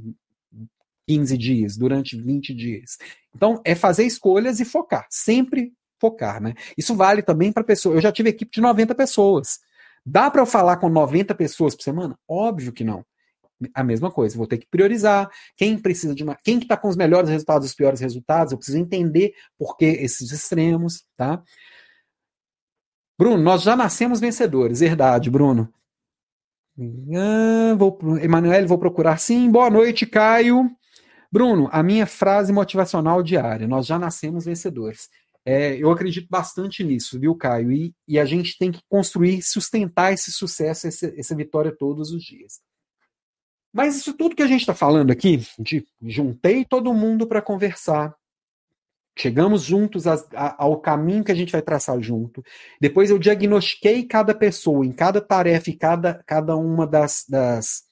15 dias, durante 20 dias. Então, é fazer escolhas e focar, sempre focar, né? Isso vale também para pessoas. Eu já tive equipe de 90 pessoas Dá para eu falar com 90 pessoas por semana? Óbvio que não. A mesma coisa, vou ter que priorizar quem precisa de uma, quem que está com os melhores resultados, os piores resultados, eu preciso entender por que esses extremos, tá? Bruno, nós já nascemos vencedores, verdade, Bruno. Ah, vou, vou procurar sim. Boa noite, Caio. Bruno, a minha frase motivacional diária: nós já nascemos vencedores. É, eu acredito bastante nisso, viu, Caio? E, e, a gente tem que construir, sustentar esse sucesso, essa, essa vitória todos os dias. Mas isso tudo que a gente está falando aqui, de juntei todo mundo para conversar, chegamos juntos a, a, ao caminho que a gente vai traçar junto. Depois eu diagnostiquei cada pessoa em cada tarefa e cada, cada uma das, das,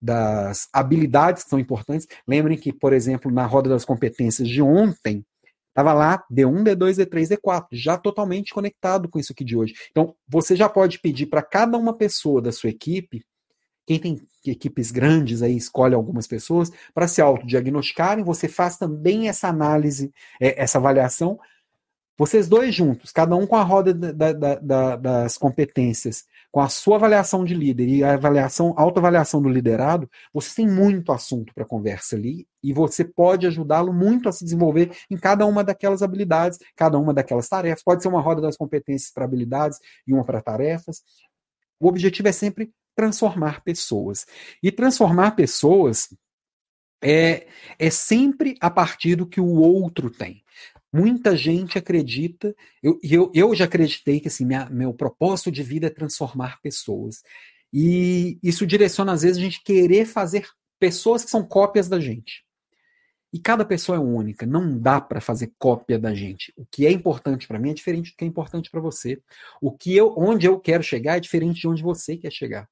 das habilidades que são importantes. Lembrem que, por exemplo, na roda das competências de ontem, estava lá D1, D2, D3, D4, já totalmente conectado com isso aqui de hoje. Então, você já pode pedir para cada uma pessoa da sua equipe quem tem equipes grandes aí escolhe algumas pessoas para se autodiagnosticarem, você faz também essa análise, é, essa avaliação. Vocês dois juntos, cada um com a roda da, da, da, das competências, com a sua avaliação de líder e a avaliação, autoavaliação do liderado, você tem muito assunto para conversa ali e você pode ajudá-lo muito a se desenvolver em cada uma daquelas habilidades, cada uma daquelas tarefas. Pode ser uma roda das competências para habilidades e uma para tarefas. O objetivo é sempre transformar pessoas. E transformar pessoas é, é sempre a partir do que o outro tem. Muita gente acredita, eu, eu, eu já acreditei que assim, minha, meu propósito de vida é transformar pessoas. E isso direciona, às vezes, a gente querer fazer pessoas que são cópias da gente. E cada pessoa é única, não dá para fazer cópia da gente. O que é importante para mim é diferente do que é importante para você. O que eu, onde eu quero chegar é diferente de onde você quer chegar.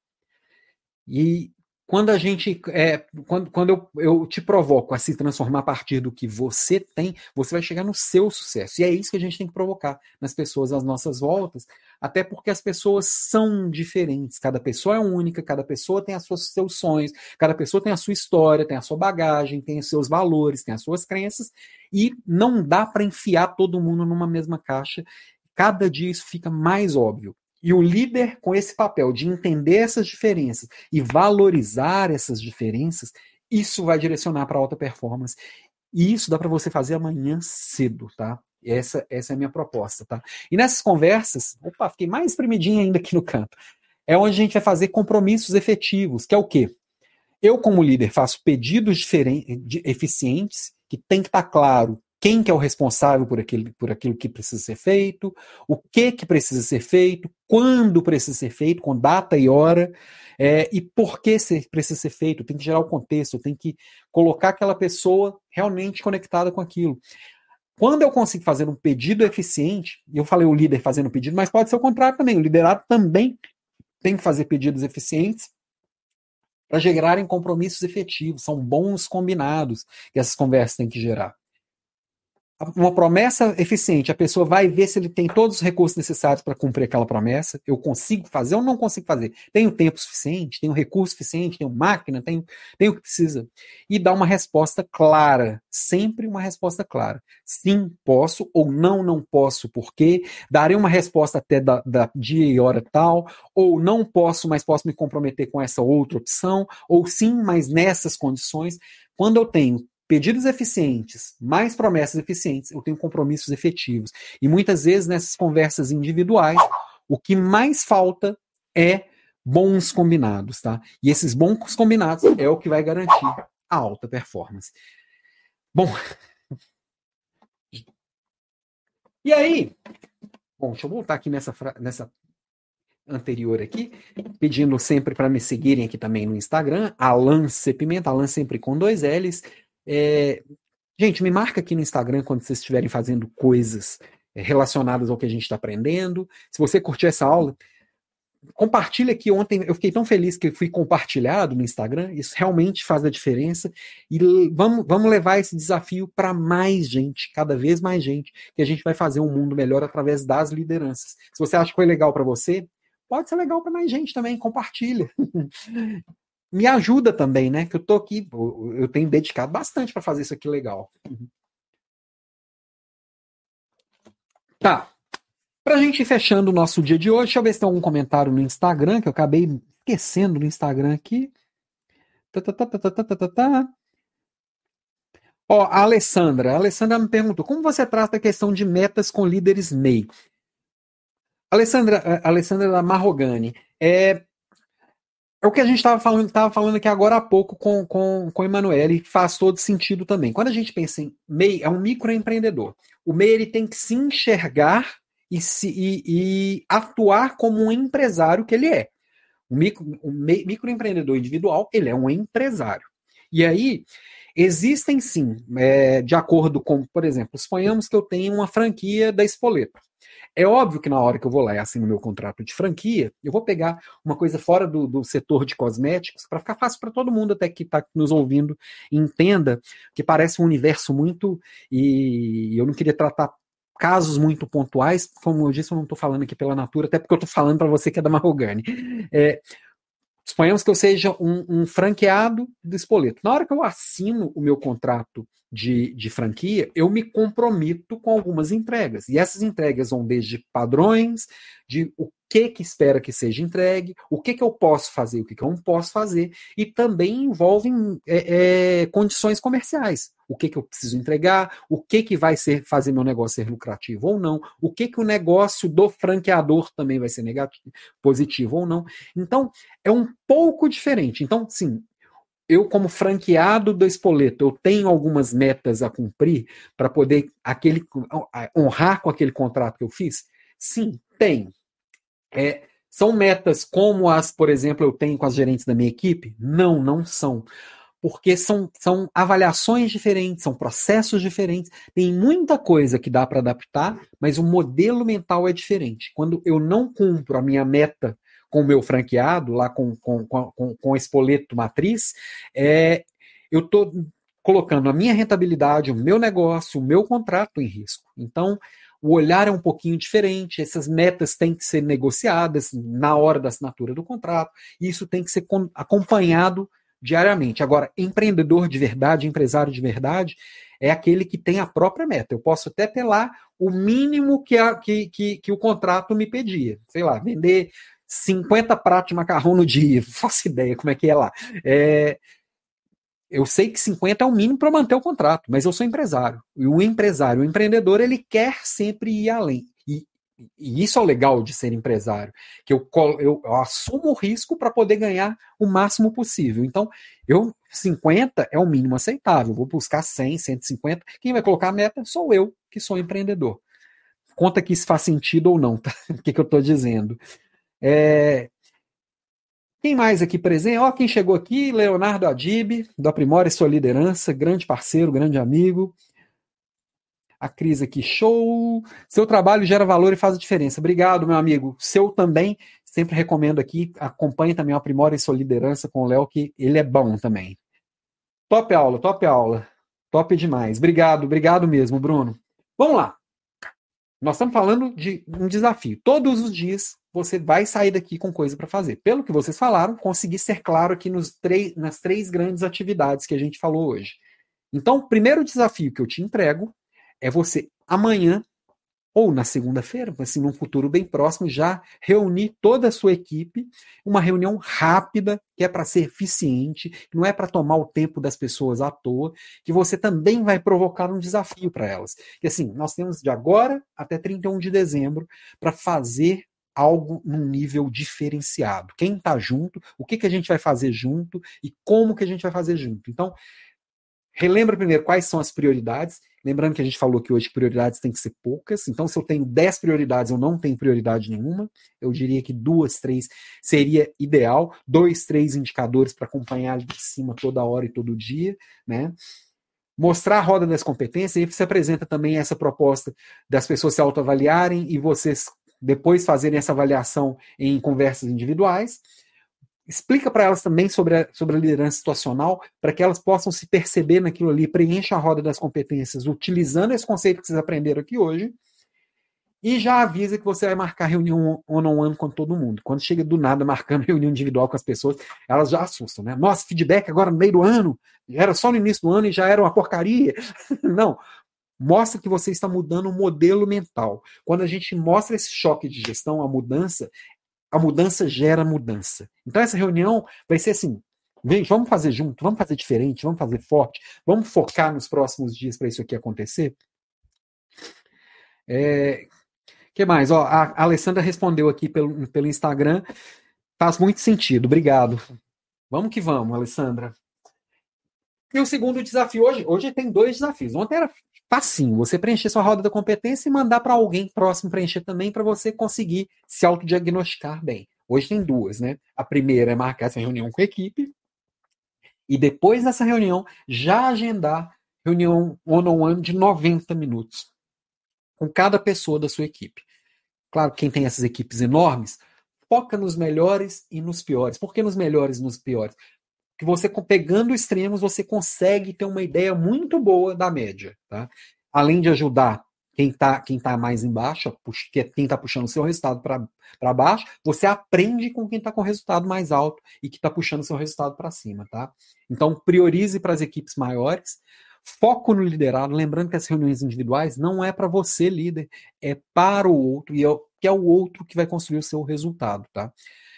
E quando a gente é, quando, quando eu, eu te provoco a se transformar a partir do que você tem, você vai chegar no seu sucesso. E é isso que a gente tem que provocar nas pessoas às nossas voltas, até porque as pessoas são diferentes. Cada pessoa é única, cada pessoa tem os seus sonhos, cada pessoa tem a sua história, tem a sua bagagem, tem os seus valores, tem as suas crenças, e não dá para enfiar todo mundo numa mesma caixa. Cada dia isso fica mais óbvio. E o líder, com esse papel de entender essas diferenças e valorizar essas diferenças, isso vai direcionar para alta performance. E isso dá para você fazer amanhã cedo, tá? Essa, essa é a minha proposta, tá? E nessas conversas, opa, fiquei mais espremidinho ainda aqui no canto. É onde a gente vai fazer compromissos efetivos, que é o quê? Eu, como líder, faço pedidos diferentes, eficientes, que tem que estar tá claro quem que é o responsável por aquilo, por aquilo que precisa ser feito, o que que precisa ser feito, quando precisa ser feito, com data e hora, é, e por que precisa ser feito. Tem que gerar o contexto, tem que colocar aquela pessoa realmente conectada com aquilo. Quando eu consigo fazer um pedido eficiente, eu falei o líder fazendo pedido, mas pode ser o contrário também. O liderado também tem que fazer pedidos eficientes para gerarem compromissos efetivos. São bons combinados que essas conversas têm que gerar uma promessa eficiente, a pessoa vai ver se ele tem todos os recursos necessários para cumprir aquela promessa. Eu consigo fazer ou não consigo fazer? Tenho tempo suficiente? Tenho recurso suficiente? Tenho máquina? Tenho, tenho o que precisa? E dá uma resposta clara. Sempre uma resposta clara. Sim, posso, ou não, não posso, por quê? Darei uma resposta até da, da dia e hora tal, ou não posso, mas posso me comprometer com essa outra opção, ou sim, mas nessas condições. Quando eu tenho pedidos eficientes, mais promessas eficientes, eu tenho compromissos efetivos. E muitas vezes nessas conversas individuais, o que mais falta é bons combinados, tá? E esses bons combinados é o que vai garantir a alta performance. Bom, e aí, bom, deixa eu voltar aqui nessa, nessa anterior aqui, pedindo sempre para me seguirem aqui também no Instagram, Alan C. Pimenta, Alan sempre com dois L's, é, gente, me marca aqui no Instagram quando vocês estiverem fazendo coisas é, relacionadas ao que a gente está aprendendo. Se você curtiu essa aula, compartilha aqui ontem. Eu fiquei tão feliz que fui compartilhado no Instagram. Isso realmente faz a diferença. E vamos, vamos levar esse desafio para mais gente, cada vez mais gente, que a gente vai fazer um mundo melhor através das lideranças. Se você acha que foi legal para você, pode ser legal para mais gente também. Compartilha. me ajuda também, né? Que eu tô aqui, eu tenho dedicado bastante para fazer isso aqui legal. Tá. Pra gente ir fechando o nosso dia de hoje, deixa eu ver se tem algum comentário no Instagram, que eu acabei esquecendo no Instagram aqui. Tá, tá, tá, tá, tá, tá, tá, tá. Ó, a Alessandra. A Alessandra me perguntou como você trata a questão de metas com líderes MEI. Alessandra, Alessandra Marrogani. É, é o que a gente estava falando, tava falando aqui agora há pouco com, com, com o Emanuele, faz todo sentido também. Quando a gente pensa em MEI, é um microempreendedor. O MEI ele tem que se enxergar e, se, e, e atuar como um empresário que ele é. O, micro, o microempreendedor individual, ele é um empresário. E aí, existem sim, é, de acordo com, por exemplo, suponhamos que eu tenho uma franquia da Espoleta. É óbvio que na hora que eu vou lá e assino meu contrato de franquia, eu vou pegar uma coisa fora do, do setor de cosméticos para ficar fácil para todo mundo até que está nos ouvindo entenda que parece um universo muito e eu não queria tratar casos muito pontuais, como eu disse, eu não estou falando aqui pela Natura, até porque eu estou falando para você que é da Marrogane. É, Suponhamos que eu seja um, um, franqueado do Espoleto. Na hora que eu assino o meu contrato de, de franquia, eu me comprometo com algumas entregas. E essas entregas vão desde padrões, de o que que espera que seja entregue, o que que eu posso fazer, o que que eu não posso fazer, e também envolvem é, é, condições comerciais. O que que eu preciso entregar, o que que vai ser fazer meu negócio ser lucrativo ou não, o que que o negócio do franqueador também vai ser negativo, positivo ou não. Então, é um pouco diferente. Então, sim, eu, como franqueado do Espoleto, eu tenho algumas metas a cumprir para poder aquele, honrar com aquele contrato que eu fiz? Sim, tem. É, são metas como as, por exemplo, eu tenho com as gerentes da minha equipe? Não, não são. Porque são, são avaliações diferentes, são processos diferentes, tem muita coisa que dá para adaptar, mas o modelo mental é diferente. Quando eu não cumpro a minha meta com o meu franqueado, lá com, com, com, com a Espoleto Matriz, é, eu estou colocando a minha rentabilidade, o meu negócio, o meu contrato em risco. Então, o olhar é um pouquinho diferente, essas metas têm que ser negociadas na hora da assinatura do contrato, e isso tem que ser acompanhado diariamente. Agora, empreendedor de verdade, empresário de verdade, é aquele que tem a própria meta. Eu posso até ter lá o mínimo que, a, que, que, que o contrato me pedia. Sei lá, vender 50 pratos de macarrão no dia, faço ideia como é que é lá. É, eu sei que 50 é o mínimo para manter o contrato, mas eu sou empresário. E o empresário, o empreendedor, ele quer sempre ir além. E, e isso é o legal de ser empresário, que eu, eu, eu assumo o risco para poder ganhar o máximo possível. Então, eu 50 é o mínimo aceitável. vou buscar 100, 150. Quem vai colocar a meta sou eu, que sou empreendedor. Conta que isso faz sentido ou não, tá? O que, que eu estou dizendo. É, quem mais aqui presente? Ó, quem chegou aqui, Leonardo Adib, do Aprimore Sua Liderança, grande parceiro, grande amigo. A Cris aqui, show. Seu trabalho gera valor e faz a diferença. Obrigado, meu amigo. Seu também, sempre recomendo aqui. Acompanhe também o Aprimore Sua Liderança com o Léo, que ele é bom também. Top aula, top aula. Top demais. Obrigado, obrigado mesmo, Bruno. Vamos lá. Nós estamos falando de um desafio. Todos os dias você vai sair daqui com coisa para fazer. Pelo que vocês falaram, consegui ser claro aqui nos nas três grandes atividades que a gente falou hoje. Então, o primeiro desafio que eu te entrego é você amanhã ou na segunda-feira, assim, num futuro bem próximo, já reunir toda a sua equipe, uma reunião rápida, que é para ser eficiente, não é para tomar o tempo das pessoas à toa, que você também vai provocar um desafio para elas. E assim, nós temos de agora até 31 de dezembro para fazer algo num nível diferenciado. Quem está junto, o que, que a gente vai fazer junto e como que a gente vai fazer junto. Então, relembra primeiro quais são as prioridades. Lembrando que a gente falou que hoje prioridades têm que ser poucas. Então, se eu tenho 10 prioridades, eu não tenho prioridade nenhuma. Eu diria que duas, três seria ideal. Dois, três indicadores para acompanhar de cima toda hora e todo dia, né? mostrar a roda das competências, e você apresenta também essa proposta das pessoas se autoavaliarem e vocês depois fazerem essa avaliação em conversas individuais. Explica para elas também sobre a, sobre a liderança situacional, para que elas possam se perceber naquilo ali, preencha a roda das competências utilizando esse conceito que vocês aprenderam aqui hoje, e já avisa que você vai marcar reunião one-on-one com todo mundo. Quando chega do nada marcando reunião individual com as pessoas, elas já assustam, né? Nossa, feedback agora no meio do ano, era só no início do ano e já era uma porcaria. Não, Mostra que você está mudando o modelo mental. Quando a gente mostra esse choque de gestão, a mudança, a mudança gera mudança. Então essa reunião vai ser assim: vem, vamos fazer junto, vamos fazer diferente, vamos fazer forte, vamos focar nos próximos dias para isso aqui acontecer. É, que mais? Ó, a Alessandra respondeu aqui pelo, pelo Instagram. Faz muito sentido, obrigado. Vamos que vamos, Alessandra. E o segundo desafio hoje, hoje tem dois desafios. Ontem era facinho, você preencher sua roda da competência e mandar para alguém próximo preencher também para você conseguir se autodiagnosticar bem. Hoje tem duas, né? A primeira é marcar essa reunião com a equipe e depois dessa reunião já agendar reunião one-on-one -on -one de 90 minutos com cada pessoa da sua equipe. Claro, quem tem essas equipes enormes, foca nos melhores e nos piores. Por que nos melhores e nos piores? Que você pegando extremos você consegue ter uma ideia muito boa da média, tá? Além de ajudar quem está quem tá mais embaixo, que é quem está puxando o seu resultado para baixo, você aprende com quem está com resultado mais alto e que está puxando o seu resultado para cima, tá? Então priorize para as equipes maiores, foco no liderado, lembrando que as reuniões individuais não é para você líder, é para o outro e é, que é o outro que vai construir o seu resultado, tá?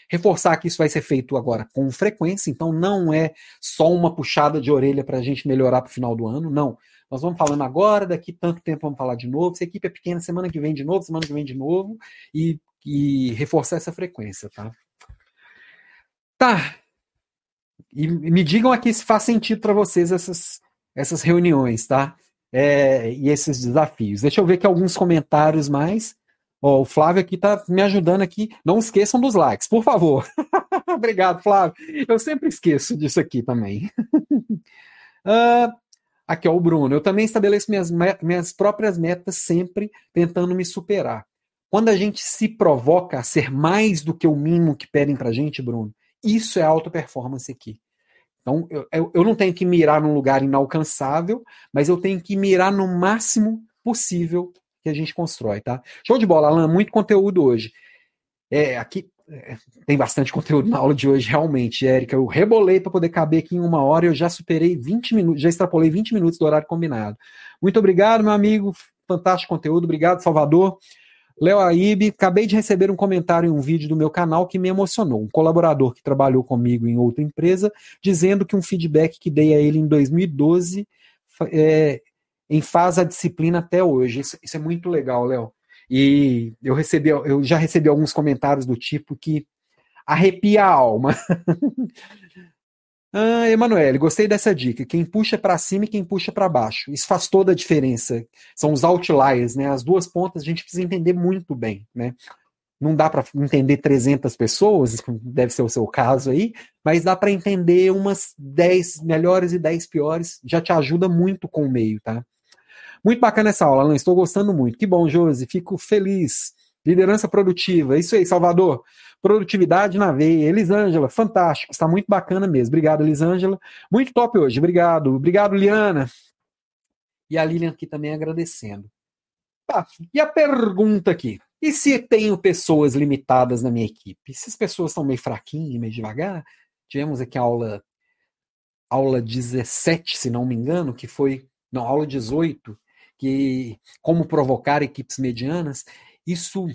Reforçar que isso vai ser feito agora com frequência, então não é só uma puxada de orelha para a gente melhorar para o final do ano, não. Nós vamos falando agora, daqui tanto tempo vamos falar de novo. Se a equipe é pequena, semana que vem de novo, semana que vem de novo, e, e reforçar essa frequência, tá? Tá. E me digam aqui se faz sentido para vocês essas, essas reuniões, tá? É, e esses desafios. Deixa eu ver aqui alguns comentários mais. Ó, o Flávio aqui tá me ajudando aqui. Não esqueçam dos likes, por favor. Obrigado, Flávio. Eu sempre esqueço disso aqui também. uh, aqui, ó, o Bruno. Eu também estabeleço minhas, minhas próprias metas sempre tentando me superar. Quando a gente se provoca a ser mais do que o mínimo que pedem pra gente, Bruno, isso é alta performance aqui. Então, eu, eu não tenho que mirar num lugar inalcançável, mas eu tenho que mirar no máximo possível que a gente constrói, tá? Show de bola, Alan, muito conteúdo hoje. É, aqui é, tem bastante conteúdo na aula de hoje, realmente, Érica. Eu rebolei para poder caber aqui em uma hora e eu já superei 20 minutos, já extrapolei 20 minutos do horário combinado. Muito obrigado, meu amigo. Fantástico conteúdo. Obrigado, Salvador. Léo Aib, acabei de receber um comentário em um vídeo do meu canal que me emocionou. Um colaborador que trabalhou comigo em outra empresa, dizendo que um feedback que dei a ele em 2012 é, em faz a disciplina até hoje. Isso, isso é muito legal, Léo. E eu recebi, eu já recebi alguns comentários do tipo que arrepia a alma. ah, Emanuele, gostei dessa dica. Quem puxa para cima e quem puxa para baixo. Isso faz toda a diferença. São os outliers, né? As duas pontas a gente precisa entender muito bem, né? Não dá para entender 300 pessoas, deve ser o seu caso aí, mas dá para entender umas 10 melhores e 10 piores, já te ajuda muito com o meio, tá? Muito bacana essa aula, Alan. Estou gostando muito. Que bom, Josi. Fico feliz. Liderança produtiva. Isso aí, Salvador. Produtividade na veia. Elisângela, fantástico. Está muito bacana mesmo. Obrigado, Elisângela. Muito top hoje. Obrigado. Obrigado, Liana. E a Lilian aqui também agradecendo. Tá. E a pergunta aqui. E se tenho pessoas limitadas na minha equipe? Se as pessoas são meio fraquinhas, meio devagar? Tivemos aqui a aula, aula 17, se não me engano, que foi. Não, aula 18, que como provocar equipes medianas, isso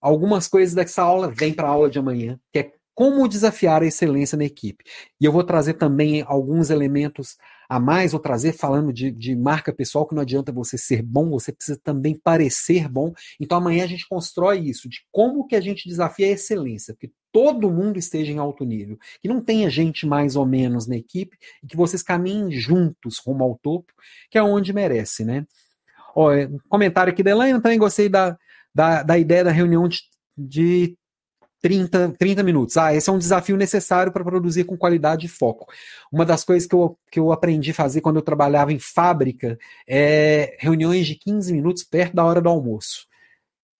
algumas coisas dessa aula vêm para a aula de amanhã, que é como desafiar a excelência na equipe. E eu vou trazer também alguns elementos a mais, vou trazer falando de, de marca pessoal, que não adianta você ser bom, você precisa também parecer bom. Então amanhã a gente constrói isso, de como que a gente desafia a excelência, que todo mundo esteja em alto nível, que não tenha gente mais ou menos na equipe, e que vocês caminhem juntos rumo ao topo, que é onde merece, né? Ó, é, comentário aqui da Elaine, também gostei da, da, da ideia da reunião de, de 30, 30 minutos. Ah, esse é um desafio necessário para produzir com qualidade e foco. Uma das coisas que eu, que eu aprendi a fazer quando eu trabalhava em fábrica é reuniões de 15 minutos perto da hora do almoço.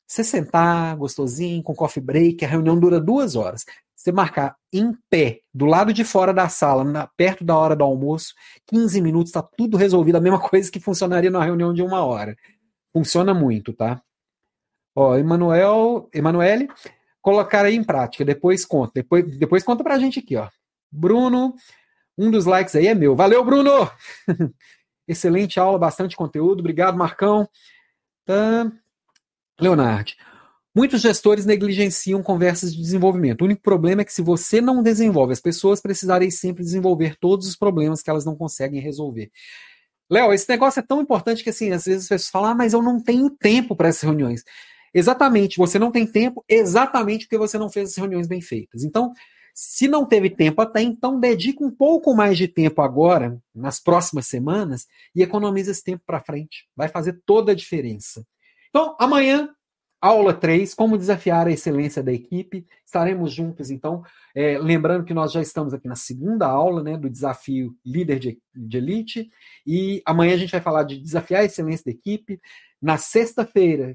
Você sentar gostosinho, com coffee break, a reunião dura duas horas. Você marcar em pé, do lado de fora da sala, na, perto da hora do almoço, 15 minutos, está tudo resolvido. A mesma coisa que funcionaria numa reunião de uma hora. Funciona muito, tá? Ó, Emanuel, Emanuele, colocar aí em prática, depois conta. Depois, depois conta pra gente aqui, ó. Bruno, um dos likes aí é meu. Valeu, Bruno! Excelente aula, bastante conteúdo. Obrigado, Marcão. Tá. Leonardo. Muitos gestores negligenciam conversas de desenvolvimento. O único problema é que se você não desenvolve as pessoas, precisarei sempre desenvolver todos os problemas que elas não conseguem resolver. Léo, esse negócio é tão importante que assim, às vezes as pessoas falam, ah, mas eu não tenho tempo para essas reuniões. Exatamente, você não tem tempo exatamente porque você não fez as reuniões bem feitas. Então, se não teve tempo até então, dedica um pouco mais de tempo agora, nas próximas semanas, e economiza esse tempo para frente. Vai fazer toda a diferença. Então, amanhã Aula 3, como desafiar a excelência da equipe. Estaremos juntos, então. É, lembrando que nós já estamos aqui na segunda aula né, do desafio líder de, de, elite. E amanhã a gente vai falar de desafiar a excelência da equipe. Na sexta-feira,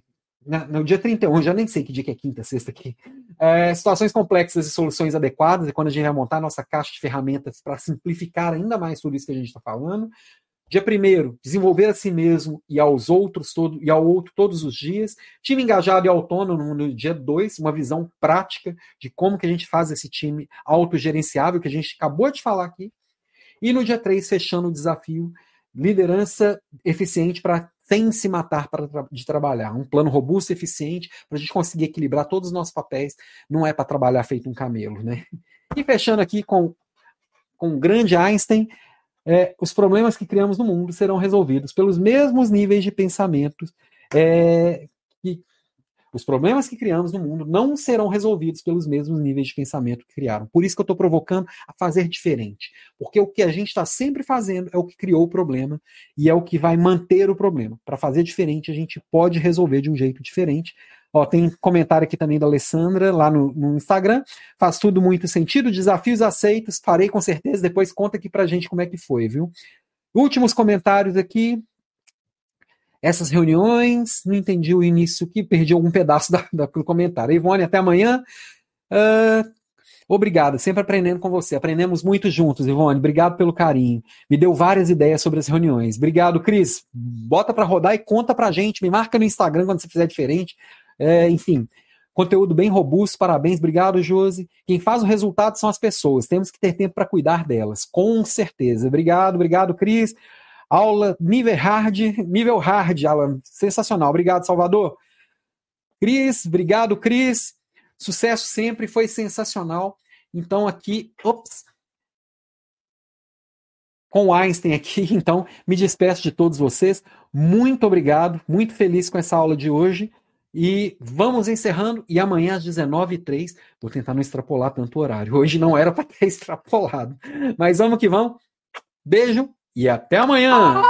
no dia 31, já nem sei que dia que é quinta, sexta aqui. É, situações complexas e soluções adequadas, é quando a gente vai montar a nossa caixa de ferramentas para simplificar ainda mais tudo isso que a gente está falando. Dia primeiro, desenvolver a si mesmo e aos outros todo, e ao outro todos os dias. Time engajado e autônomo no dia dois, uma visão prática de como que a gente faz esse time autogerenciável que a gente acabou de falar aqui. E no dia três, fechando o desafio, liderança eficiente para sem se matar para de trabalhar. Um plano robusto e eficiente para a gente conseguir equilibrar todos os nossos papéis. Não é para trabalhar feito um camelo, né? E fechando aqui com, com o grande Einstein, é, os problemas que criamos no mundo serão resolvidos pelos mesmos níveis de pensamentos é, que os problemas que criamos no mundo não serão resolvidos pelos mesmos níveis de pensamento que criaram. Por isso que eu estou provocando a fazer diferente. Porque o que a gente está sempre fazendo é o que criou o problema e é o que vai manter o problema. Para fazer diferente, a gente pode resolver de um jeito diferente. Ó, tem comentário aqui também da Alessandra lá no, no, Instagram. Faz tudo muito sentido, desafios aceitos, farei com certeza. Depois conta aqui pra gente como é que foi, viu? Últimos comentários aqui. Essas reuniões, não entendi o início que perdi algum pedaço da, da, do comentário. Ivone, até amanhã. Uh, obrigado, sempre aprendendo com você. Aprendemos muito juntos, Ivone. Obrigado pelo carinho. Me deu várias ideias sobre as reuniões. Obrigado, Cris. Bota para rodar e conta pra gente. Me marca no Instagram quando você fizer diferente. É, enfim, conteúdo bem robusto, parabéns, obrigado, Josi. Quem faz o resultado são as pessoas, temos que ter tempo para cuidar delas, com certeza. Obrigado, obrigado, Cris. Aula nível hard, nível hard, Alan, sensacional. Obrigado, Salvador. Cris, obrigado, Cris. Sucesso sempre, foi sensacional. Então aqui, ops, com Einstein aqui, então me despeço de todos vocês. Muito obrigado, muito feliz com essa aula de hoje. E vamos encerrando. E amanhã às 19h03, vou tentar não extrapolar tanto o horário. Hoje não era para ter extrapolado. Mas vamos que vamos. Beijo e até amanhã!